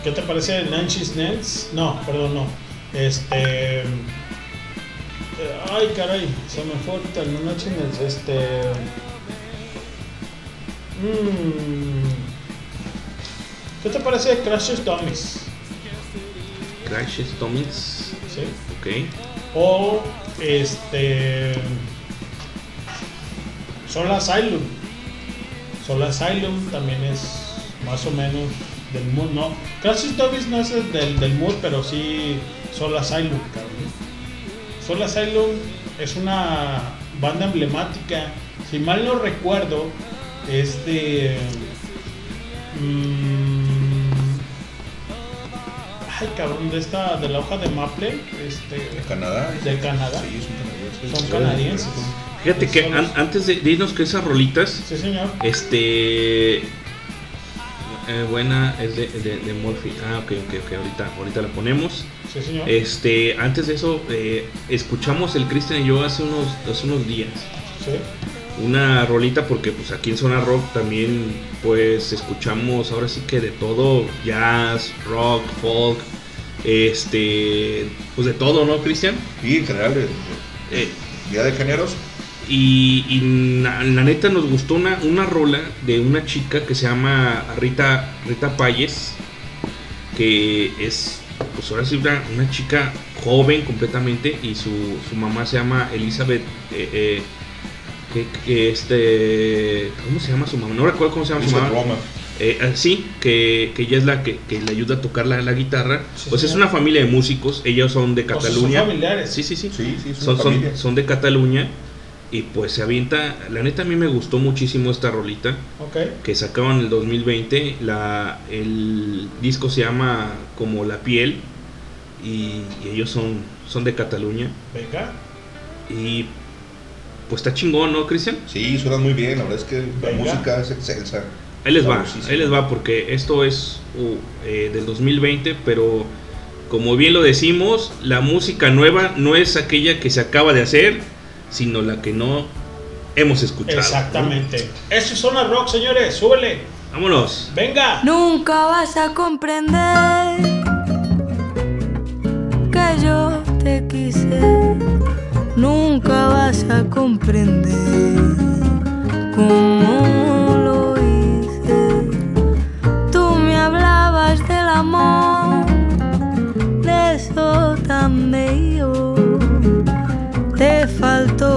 ¿Qué te parece Nancy Nels? No, perdón, no. Este. eh, Ay, caray, se me fue el Nancy Nels. Este. mm, ¿Qué te parece Crashes Dummies? Crashes, Tommies, ¿Sí? ok. O este. Soul Asylum. Soul Asylum también es más o menos del mood, ¿no? Crashes Dummies no es el del, del mood, pero sí Soul Asylum, cabrón. Soul Asylum es una banda emblemática. Si mal no recuerdo, es de. mm, ay, cabrón, de esta, de la hoja de Maple, este, ¿De Canadá? de Canadá. Sí, son canadienses. Son canadienses. Fíjate que an- antes de, de irnos con esas rolitas, Sí, señor. este. Eh, buena es de, de, de Morphy. Ah, ok, ok, ok. Ahorita, ahorita la ponemos. Sí, señor. Este, antes de eso, eh, escuchamos el Christian y yo hace unos, hace unos días. Sí. Una rolita porque pues aquí en Zona Rock también pues escuchamos ahora sí que de todo, jazz, rock, folk, este, pues de todo, ¿no, Cristian? Y en general, Eh, Día de Géneros, y y la, la neta nos gustó una, una rola de una chica que se llama Rita, Rita Payes, que es, pues ahora sí, una, una chica joven completamente y su, su mamá se llama Elizabeth, eh, eh, que, que este, ¿cómo se llama su mamá? No recuerdo cómo se llama su mamá. Eh, ah, sí, que, que ella es la que, que le ayuda a tocar la, la guitarra. Sí, pues es una familia de músicos, ellos son de O sea, Cataluña. son familiares. Sí, sí, sí. Sí, sí, Son, son, son de Cataluña y pues se avienta. La neta a mí me gustó muchísimo esta rolita Ok. que sacaban en el 2020. La, el disco se llama como La piel y, y ellos son, son de Cataluña. Venga. Y pues está chingón, ¿no, Cristian? Sí, suenan muy bien, la verdad es que la música es excelsa. Ahí les va, ahí les va porque esto es uh, eh, del 2020, pero como bien lo decimos, la música nueva no es aquella que se acaba de hacer, sino la que no hemos escuchado. Exactamente. Eso es Zona Rock, señores. Súbele. Vámonos. Venga. Nunca vas a comprender que yo te quise. Nunca vas a comprender cómo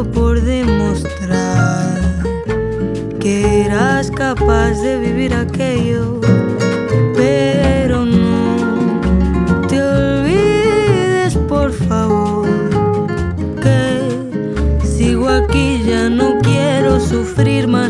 por demostrar que eras capaz de vivir aquello, pero no te olvides, por favor, que sigo aquí, ya no quiero sufrir más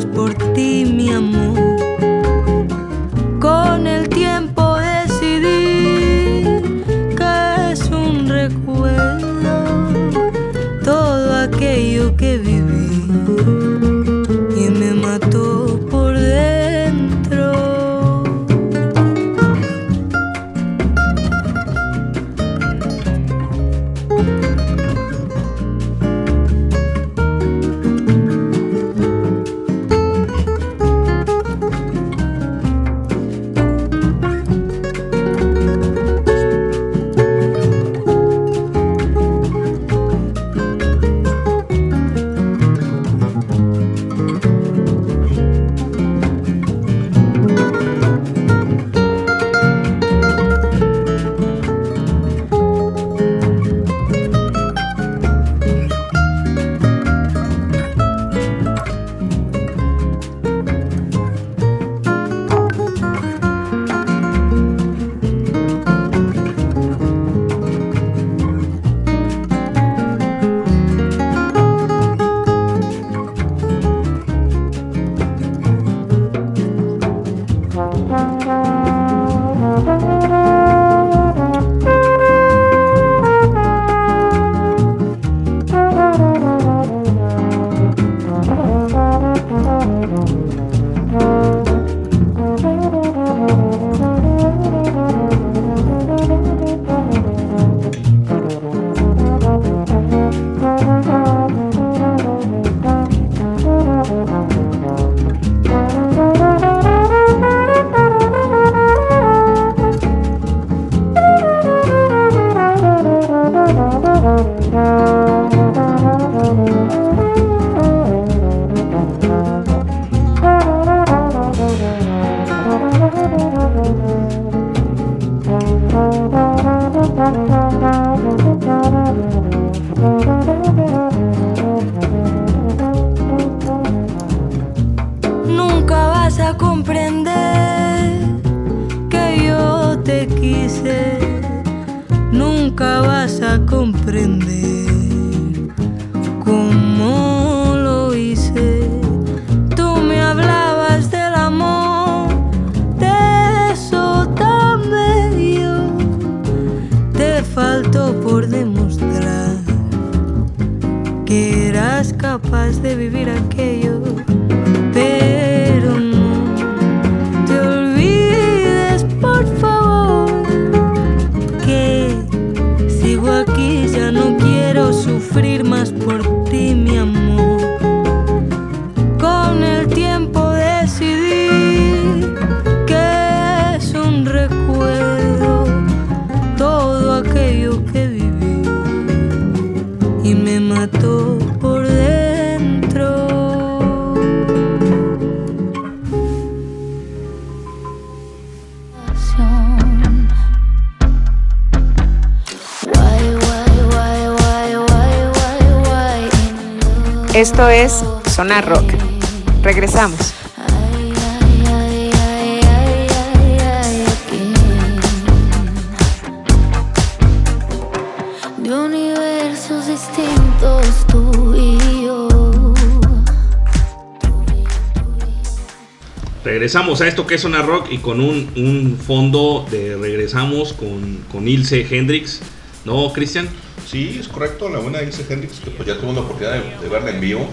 Regresamos a esto que es Zona Rock y con un, un fondo de regresamos con, con Ilse Hendrix. ¿No, Cristian? Sí, es correcto, la buena Ilse Hendrix, que pues ya tuve la oportunidad de, de verla en vivo.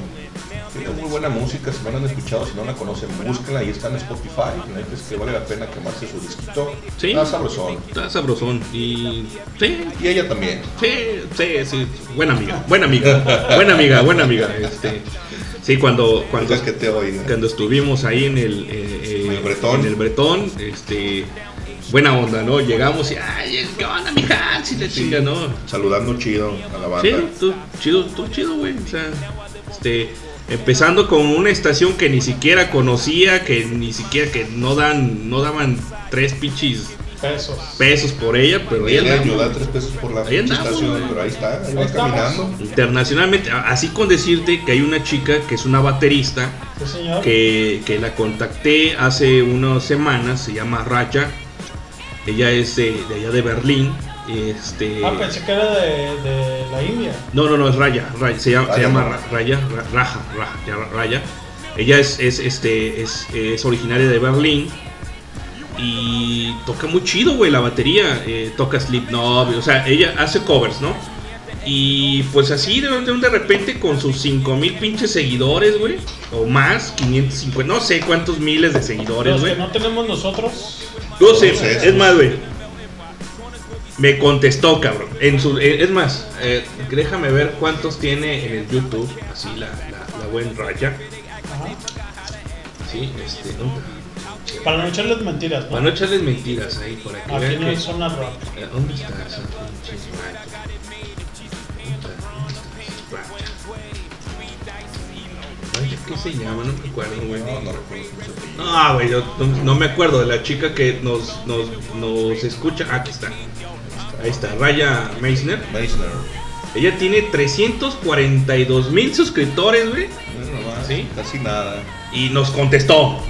Tiene muy buena música, si no la han escuchado, si no la conocen, búsquenla, ahí está en Spotify. Neta es que vale la pena quemarse su disquito. Sí. Está sabrosón. Está sabrosón. Y. Sí, Y ella también. sí, sí, sí. Buena amiga, buena amiga. Buena amiga, buena amiga. Este, sí, cuando, cuando, que te oiga. cuando estuvimos ahí en el, eh, En el Bretón. en el Bretón, este, buena onda, ¿no? Llegamos y, ay, ¿qué onda, mija? Si le chinga, ¿no? Saludando chido a la banda. Sí, tú, chido, tú chido, güey. O sea, este, empezando con una estación que ni siquiera conocía, que ni siquiera que no dan, no daban tres pinches Pesos. pesos por ella, pero Ella ayuda tres pesos por la Ahí andamos, estación, pero ahí está, ahí Ahí va caminando. Internacionalmente, así con decirte que hay una chica que es una baterista Sí, señor. que, que la contacté hace unas semanas, se llama Racha. Ella es de, de allá de Berlín. Este, Ah, pensé que era de, de la India. No, no, no, es Raya. Raya, se llama, se Raya, llama ¿no? Ra- Raya, Ra- Raja, Raja, Raya. Ella es, es, este, es, es originaria de Berlín. Y toca muy chido, güey, la batería. eh, toca Slipknot, o sea, ella hace covers, ¿no? Y pues así de, de, de repente con sus 5000 pinches seguidores, güey. O más, 550, no sé cuántos miles de seguidores, Los güey. que no tenemos nosotros. No sé, No es más, güey. Me contestó, cabrón. En su, eh, es más, eh, déjame ver cuántos tiene en el YouTube. Así la, la, la buen raya. Ajá. Sí, este, ¿dónde? Para no echarles mentiras, ¿no? Para no echarles mentiras ahí, que Aquí vean no que. rock. Eh, ¿Dónde está esa pinche ¿Qué se llama? No me acuerdo, güey. No, no recuerdo llama. Ah, güey, yo no, no me acuerdo de la chica que nos, nos, nos escucha. Ah, aquí está. Ahí está, Raya Meissner. Meissner. Ella tiene 342 mil suscriptores, güey. No, nomás, Sí. Casi nada. Y nos contestó.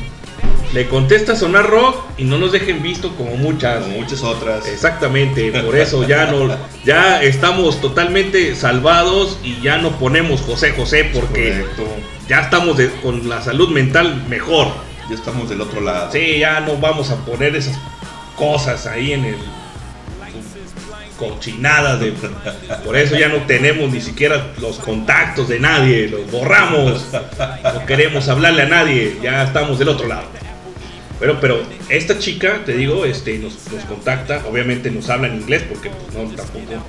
Le contesta Sonar Rock y no nos dejen visto como muchas. Como muchas otras. Exactamente, por eso ya no, ya estamos totalmente salvados y ya no ponemos José José porque Correcto. ya estamos de- con la salud mental mejor. Ya estamos del otro lado. Sí, ya no vamos a poner esas cosas ahí en el. cochinadas de por eso ya no tenemos ni siquiera los contactos de nadie, los borramos, no queremos hablarle a nadie, ya estamos del otro lado. Bueno, pero esta chica, te digo, este, nos, nos contacta, obviamente nos habla en inglés porque pues, no tampoco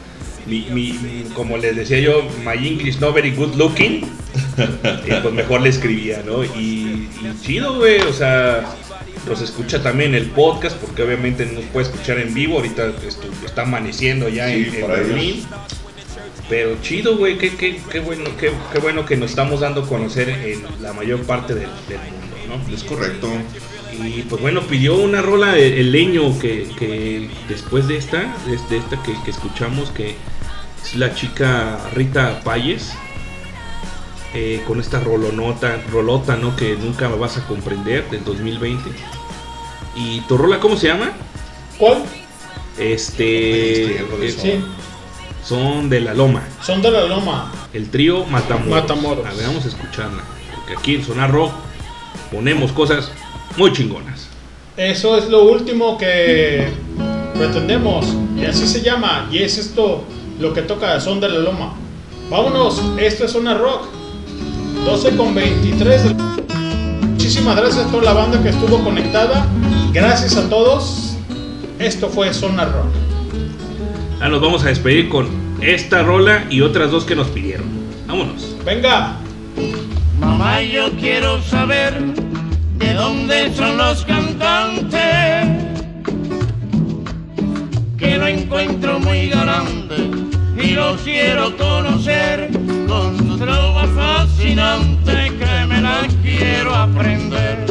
mi, mi- mi- como les decía yo, my English not very good looking, y pues mejor le escribía, ¿no? Y, y chido, güey, o sea, nos escucha también el podcast, porque obviamente no nos puede escuchar en vivo, ahorita estu- está amaneciendo ya Sí, en. Berlín. Pero chido, güey, qué, qué, qué bueno, qué, qué bueno que nos estamos dando a conocer en la mayor parte del, del mundo, ¿no? Es correcto. Y pues bueno, pidió una rola el, el leño que, que después de esta, de esta que, que escuchamos, que es la chica Rita Payes, eh, con esta rolonota, rolota, ¿no? Que nunca vas a comprender, del 2020. ¿Y tu rola cómo se llama? ¿Cuál? Este... Este, Sí, son de la Loma, son de la loma. el trío Matamoros. Matamoros. A ver, vamos a escucharla, porque aquí en Sonar Rock ponemos cosas muy chingonas. Eso es lo último que pretendemos. Y así se llama. Y es esto lo que toca Son de la Loma. Vámonos. Esto es Zona Rock. 12 con 23. de- Muchísimas gracias a toda la banda que estuvo conectada. Gracias a todos. Esto fue Zona Rock. Ah, nos vamos a despedir con esta rola y otras dos que nos pidieron. Vámonos. Venga. Mamá, yo quiero saber de dónde son los cantantes que lo encuentro muy galante y los quiero conocer con su trova fascinante que me la quiero aprender.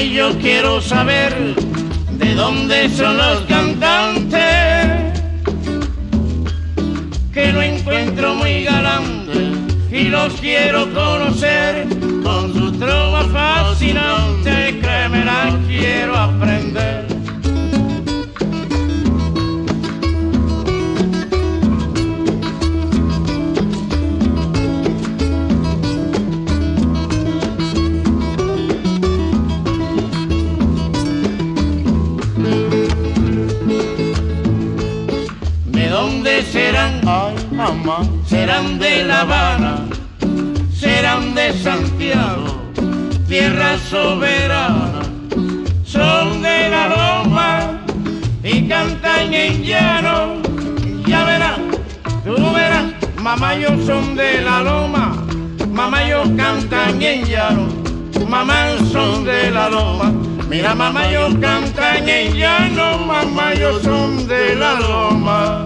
Mamá, yo quiero saber de dónde son los cantantes que lo encuentro muy galante y los quiero conocer con su trova Mira, mamá, yo cantan en llano. Mamá, yo son de la Loma.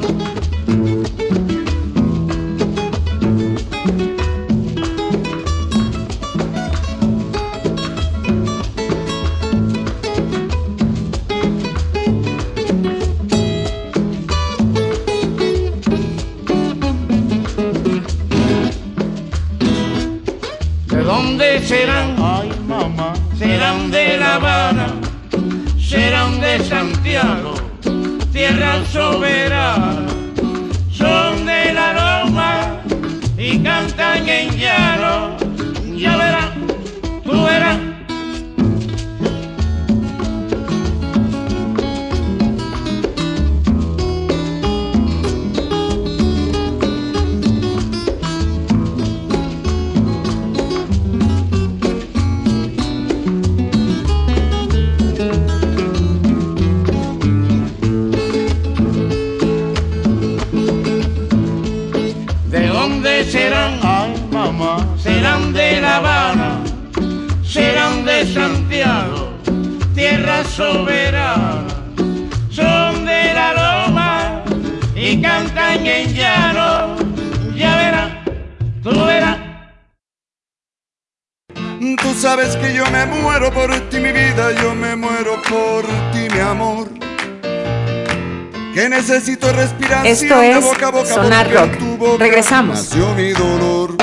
Esto es boca boca Sonar Rock. Regresamos. Mi dolor.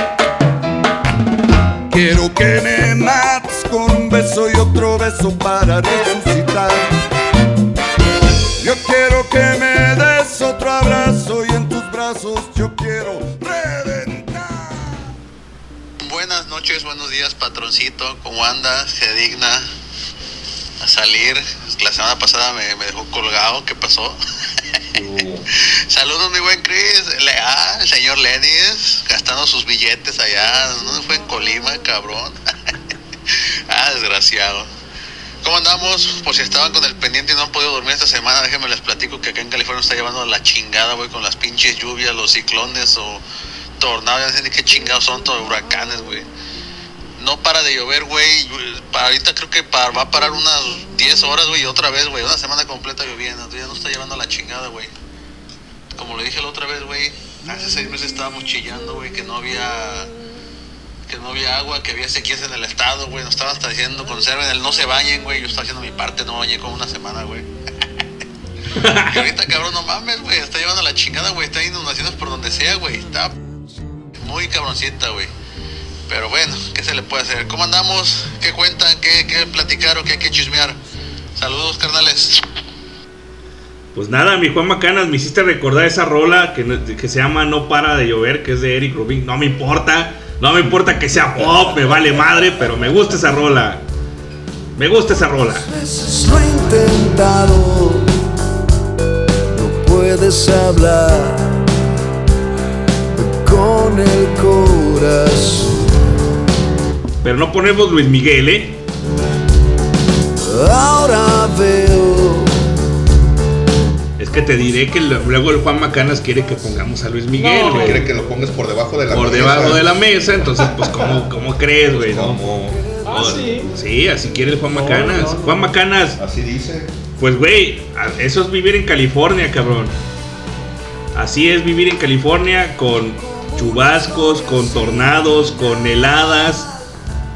Quiero que me mates con un beso y otro beso para resucitar. Yo quiero que me des otro abrazo y en tus brazos yo quiero reventar. Buenas noches, buenos días, patroncito. ¿Cómo anda? Se digna a salir. La semana pasada me, me dejó colgado. ¿Qué pasó? Saludos, mi buen Chris. Le- ah, el señor Lenis, gastando sus billetes allá. ¿Dónde fue en Colima, cabrón? ah, desgraciado. ¿Cómo andamos? Por si estaban con el pendiente y no han podido dormir esta semana, déjenme les platico que acá en California está llevando la chingada, güey, con las pinches lluvias, los ciclones o tornados, ya no sé ni qué chingados son, todos huracanes, güey. No para de llover, güey. Para ahorita creo que pa- va a parar unas 10 horas, güey, y otra vez, güey. Una semana completa lloviendo. Ya no está llevando la chingada, güey. Le dije la otra vez, güey. Hace seis meses estábamos chillando, güey, que no había que no había agua, que había sequías en el estado, güey. Nos estaban hasta diciendo, conserven el no se bañen, güey. Yo estaba haciendo mi parte, no bañé como una semana, güey. y ahorita, cabrón, no mames, güey. Está llevando la chingada, güey. Está inundaciones por donde sea, güey. Está muy cabroncita, güey. Pero bueno, ¿qué se le puede hacer? ¿Cómo andamos? ¿Qué cuentan? ¿Qué, qué platicar o qué hay que chismear? Saludos, carnales. Pues nada, mi Juan Macanas, me hiciste recordar esa rola que, que se llama No para de llover, que es de Eric Rubin. No me importa, no me importa que sea pop, me vale madre, pero me gusta esa rola. Me gusta esa rola. veces lo he intentado, no puedes hablar con el corazón. Pero no ponemos Luis Miguel, ¿eh? Ahora que te diré que luego el Juan Macanas quiere que pongamos a Luis Miguel, No, güey. quiere que lo pongas por debajo de la Por mesa. debajo de la mesa, entonces, pues, ¿cómo, cómo crees, güey? no? Como- Ah, sí. Sí, así quiere el Juan No, Macanas. no, no. Juan Macanas, Así dice. Pues, güey, eso es vivir en California, cabrón. Así es vivir en California con chubascos, con tornados, con heladas.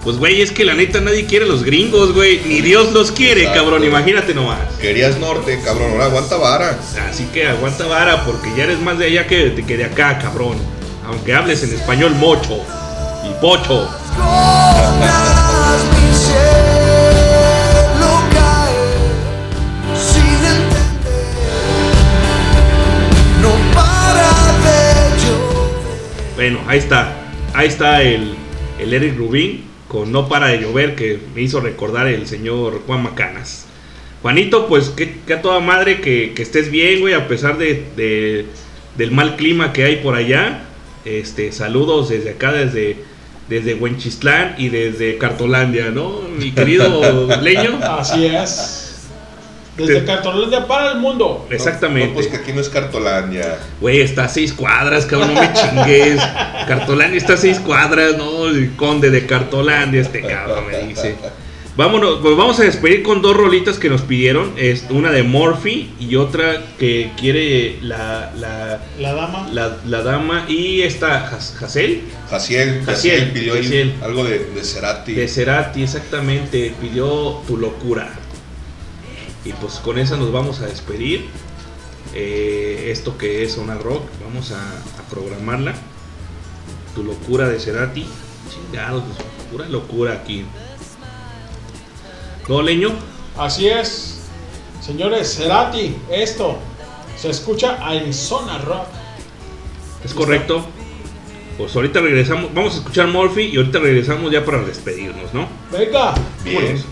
Pues, güey, es que la neta nadie quiere los gringos, güey. Ni Dios los quiere, Exacto. cabrón. Imagínate nomás. Querías norte, cabrón. Ahora aguanta vara. Así que aguanta vara porque ya eres más de allá que, que de acá, cabrón. Aunque hables en español mocho y pocho. Bueno, ahí está. Ahí está el, el Eric Rubin con No para de llover que me hizo recordar el señor Juan Macanas. Juanito, pues que, que a toda madre que, que estés bien, güey, a pesar de, de- del mal clima que hay por allá. Este, saludos desde acá, desde, desde Huenchistlán y desde Cartolandia, ¿no? Mi querido Leño. Así es. Desde Te- Cartolandia para el mundo. Exactamente. No, pues que aquí no es Cartolandia. Güey, está a seis cuadras, cabrón, no me chingues. Cartolandia está a seis cuadras, ¿no? El conde de Cartolandia, este cabrón me dice. Vámonos, pues vamos a despedir con dos rolitas que nos pidieron. Es una de Morphy y otra que quiere la, la, La dama. la, la dama y esta Has- Hazel Jaciel, Jaciel, Jaciel pidió ahí Jaciel. algo de, de Cerati. de Cerati, exactamente. Pidió tu locura. Y pues con esa nos vamos a despedir. Eh, esto que es una rock, vamos a, a programarla. Tu locura de Cerati. Chingados, pues, pura locura aquí. ¿No, leño? Así es. Señores, Cerati, esto se escucha en Zona Rock. Es correcto. Pues ahorita regresamos. Vamos a escuchar Morphy y ahorita regresamos ya para despedirnos, ¿no? Venga. Bien. Vámonos.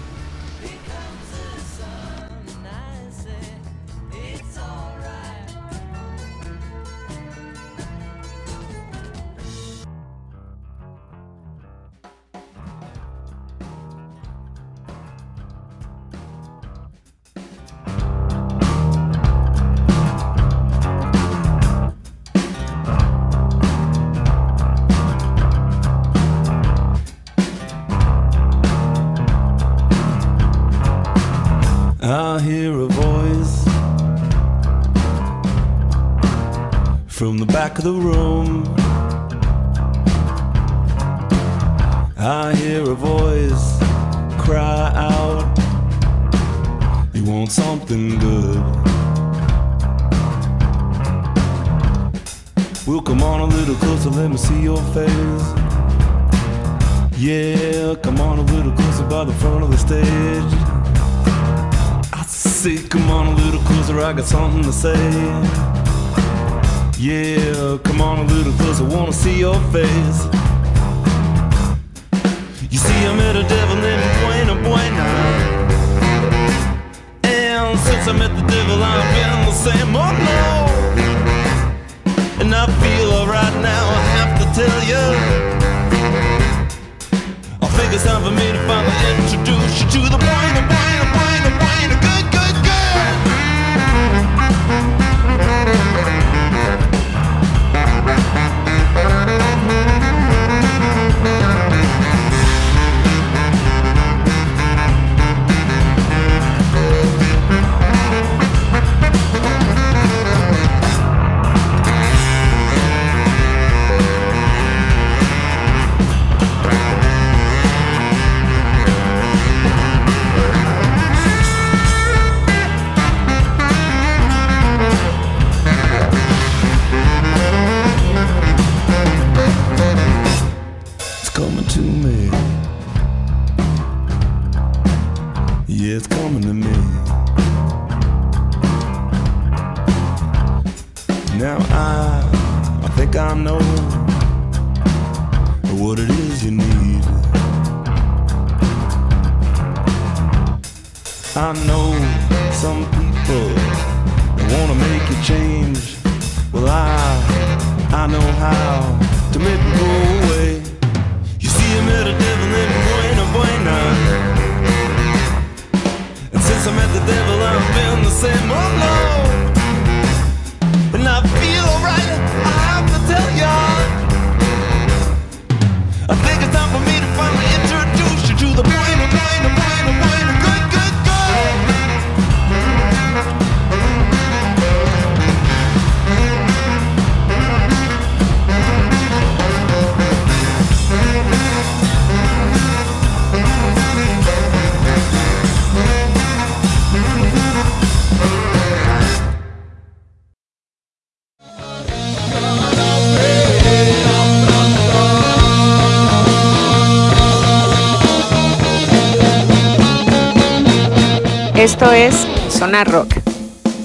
Esto es Sonar Rock.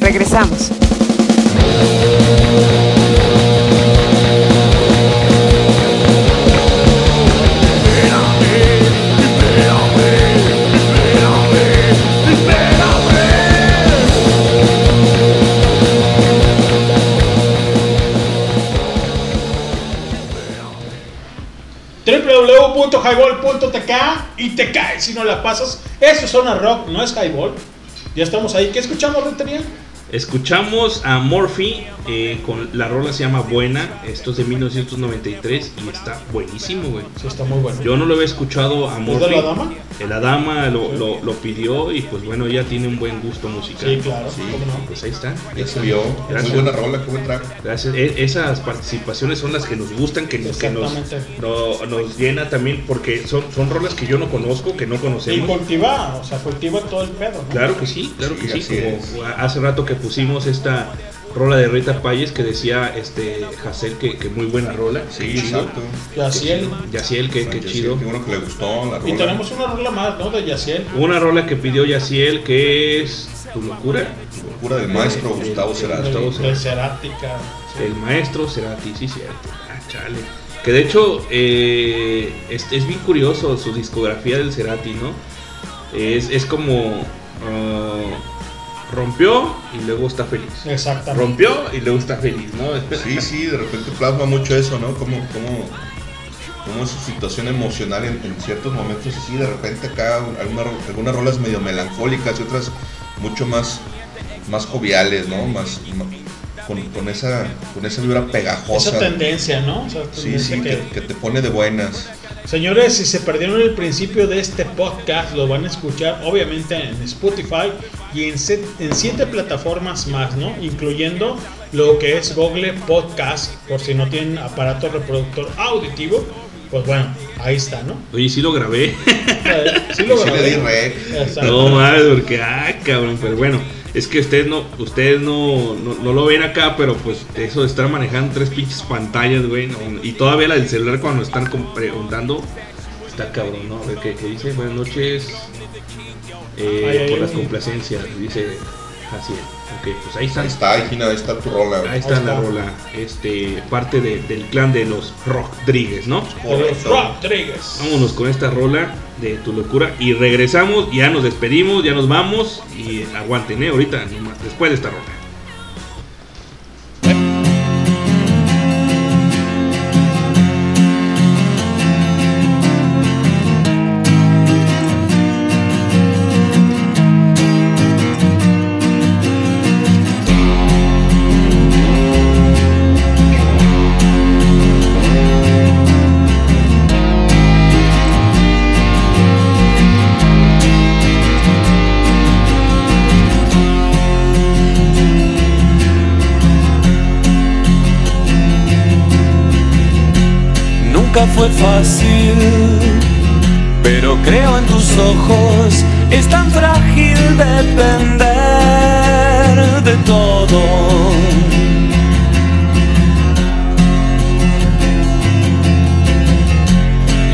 Regresamos. www.highball.tk y te cae si no la pasas. Eso es Zona Rock, no es Highball. Ya estamos ahí. ¿Qué escuchamos, Rentería? Escuchamos a Morphy eh, con la rola se llama Buena. Esto es de 1993 y está buenísimo, güey. Sí, está muy bueno. Yo no lo había escuchado a ¿Es Morphy. de la dama? La dama lo, lo- lo pidió y pues bueno, ella tiene un buen gusto musical. Sí, claro, cómo no. Pues ahí está. Ya se vio. Muy buena rola, qué buen track. Gracias. E- esas participaciones son las que nos gustan, que nos, que nos, no- nos llena también porque son, son rolas que yo no conozco, que no Y conocemos. cultiva, o sea, cultiva todo el pedo, ¿no? Claro que sí, claro Sí, que sí. Como hace rato que pusimos esta rola de Rita Payes que decía este Hazel que, que muy buena rola. Sí, exacto. Yaciel. Yaciel, que, que chido. Qué bueno que le gustó la rola. Y tenemos una rola más, ¿no? De Yaciel. Una rola que pidió Yaciel que es Tu locura. Locura del maestro Eh, Gustavo Cerati. El maestro Cerati, sí, cierto. Ah, chale. Que de hecho eh, es, es bien curioso su discografía del Cerati, ¿no? Es, es como ah, rompió y luego está feliz. Exactamente. Rompió y luego está feliz, ¿no? Sí, sí, de repente plasma mucho eso, ¿no? Como, como, como es su situación emocional en, en ciertos momentos, y sí, de repente acá alguna- algunas rolas medio melancólicas y otras mucho más, más joviales, ¿no? Más, con, con esa, con esa vibra pegajosa. Esa tendencia, ¿no? O sea, Sí, tendencia sí, que- que, que te pone de buenas. Señores, si se perdieron el principio de este podcast, lo van a escuchar obviamente en Spotify y en, set- en siete plataformas más, ¿no? Incluyendo lo que es Google Podcast, por si no tienen aparato reproductor auditivo, pues bueno, ahí está, ¿no? Oye, sí lo grabé. Sí lo Sí le grabé. di rec. Exacto. No más, porque, ah, cabrón, pero bueno, es que ustedes no, ustedes no, no, no lo ven acá, pero pues eso de estar manejando tres pinches pantallas, güey, no, y todavía la del celular cuando están preguntando, Está cabrón, ¿no? A ver qué, qué dice. Buenas noches. Eh, por ay. las complacencias, dice Jaciel. Ok, pues ahí está. Ahí está, ahí, Gina, ahí está tu rola. Ahí está la rola. Este, parte de- del clan de los Rodríguez, ¿no? Correcto. Rodríguez. Vámonos con esta rola de tu locura y regresamos, ya nos despedimos, ya nos vamos y aguanten, ¿eh? Ahorita, nomás, después de esta rola. Fue fácil, pero creo en tus ojos. Es tan frágil depender de todo.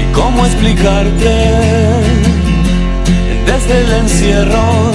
¿Y cómo explicarte desde el encierro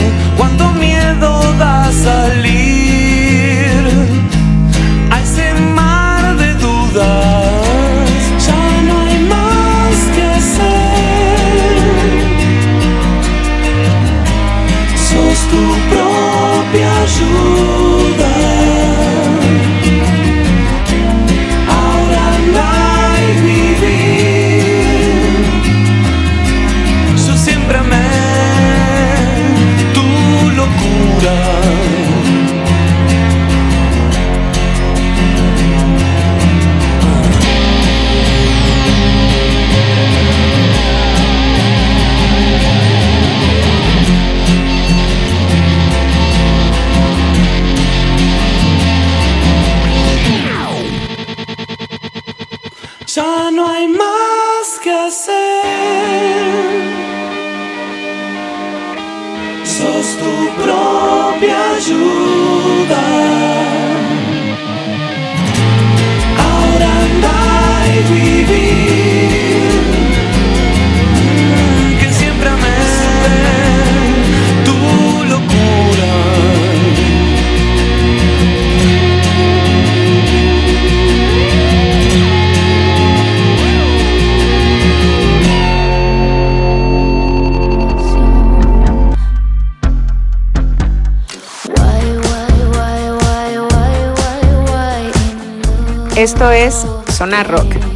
Esto es Sonar Rock.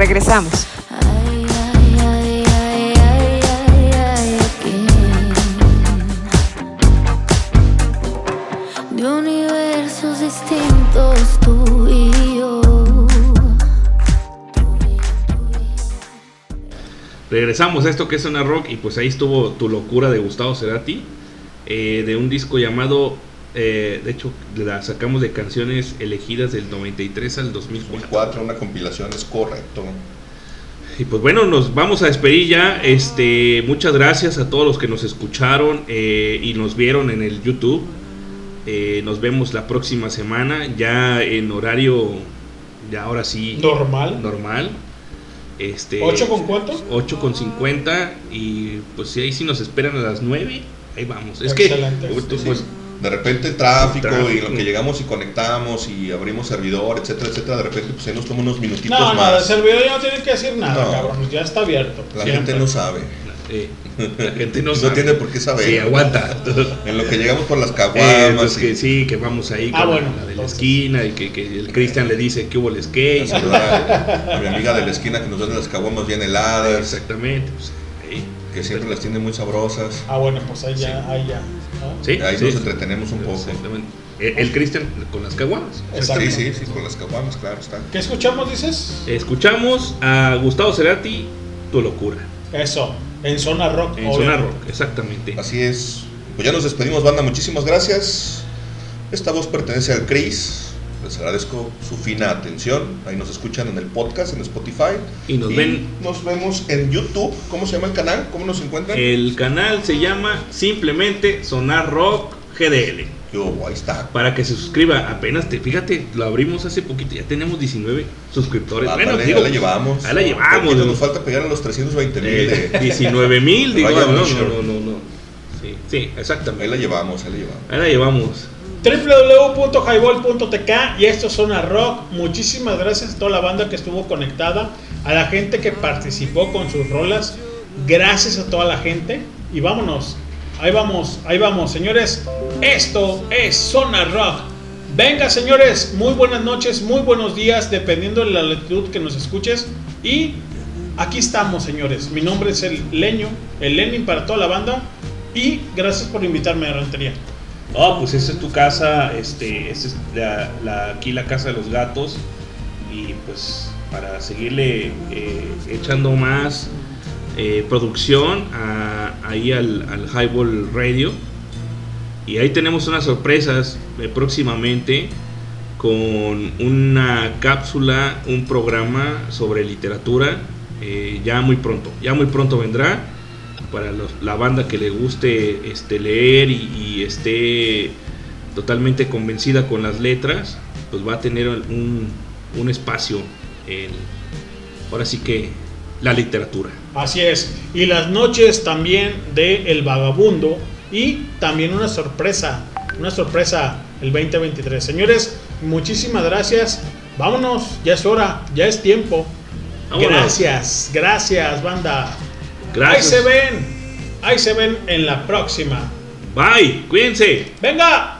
Regresamos. De universos distintos tú y yo. Regresamos a esto que es una rock y pues ahí estuvo tu locura de Gustavo Cerati, eh, de un disco llamado, eh, de hecho la sacamos de canciones elegidas del 93 al 2004. 2004, una compilación, es correcto. Y pues bueno, nos vamos a despedir ya. Este, muchas gracias a todos los que nos escucharon eh, y nos vieron en el YouTube. Eh, nos vemos la próxima semana, ya en horario, ya ahora sí. Normal. Normal. Este, ¿Ocho con cuánto? 8 con 50 y pues si ahí sí nos esperan a las 9, ahí vamos. Es Excelente. que pues. De repente tráfico, Tráfico. y lo que llegamos y conectamos y abrimos servidor, etcétera, etcétera, de repente pues ahí nos toma unos minutitos No, no, más. el servidor ya no tiene que decir nada, No. cabrón. Ya está abierto. La Siempre. gente no sabe. eh, la gente no, No sabe. tiene por qué saber. Sí, aguanta. En lo que llegamos por las Eh, caguamas. y- que sí, que vamos ahí Ah, con bueno, la de la esquina y que, que el Cristian le dice que hubo el skate. a saludar a mi amiga de la esquina que nos vende las caguamas bien heladas, Exactamente. pues, ahí. que siempre las tiene muy sabrosas. Ah, bueno, pues ahí ya, ahí ya. ¿No? Sí, Ahí sí. nos entretenemos un poco. Exactamente. El, el Cristian con las caguamas. Sí, sí, sí, con las caguamas, claro está. ¿Qué escuchamos, dices? Escuchamos a Gustavo Cerati, Tu locura. Eso, en zona rock. En obviamente. Zona Rock, exactamente. Así es. Pues ya nos despedimos, banda. Muchísimas gracias. Esta voz pertenece al Chris. Les agradezco su fina atención. Ahí nos escuchan en el podcast, en Spotify. Y nos ven- Nos vemos en YouTube. ¿Cómo se llama el canal? ¿Cómo nos encuentran? El canal se llama simplemente Sonar Rock GDL. Yo, ahí está. Para que se suscriba, apenas te, fíjate, lo abrimos hace poquito, ya tenemos 19 suscriptores. Ah, bueno, dale, digo, la llevamos. Ahí la llevamos. Nos falta pegar a los 320 mil. Eh, 19 mil, digo, no, no, no, no, no. Sí, sí, exactamente. Ahí la llevamos, ahí la llevamos. Ahí la llevamos. www.highball.tk y esto es Zona Rock. Muchísimas gracias a toda la banda que estuvo conectada, a la gente que participó con sus rolas. Gracias a toda la gente y vámonos. Ahí vamos, ahí vamos, señores. Esto es Zona Rock. Venga, señores, muy buenas noches, muy buenos días, dependiendo de la latitud que nos escuches. Y aquí estamos, señores. Mi nombre es el Leño, el Lenin para toda la banda. Y gracias por invitarme a Rentería. Oh, pues esa es tu casa, este, es la, aquí la casa de los gatos. Y pues para seguirle eh, echando más eh, producción a- ahí al, al Highball Radio. Y ahí tenemos unas sorpresas eh, próximamente con una cápsula, un programa sobre literatura ya muy pronto, ya muy pronto vendrá para los- la banda que le guste este, leer y, y esté totalmente convencida con las letras, pues va a tener un, un espacio en, ahora sí que, la literatura. Así es. Y las noches también de El Vagabundo. Y también una sorpresa. Una sorpresa el 2023. Señores, muchísimas gracias. Vámonos. Ya es hora. Ya es tiempo. Vámonos. Gracias. Gracias, banda. Gracias. Ahí se ven. Ahí se ven en la próxima. Bye. Cuídense. Venga.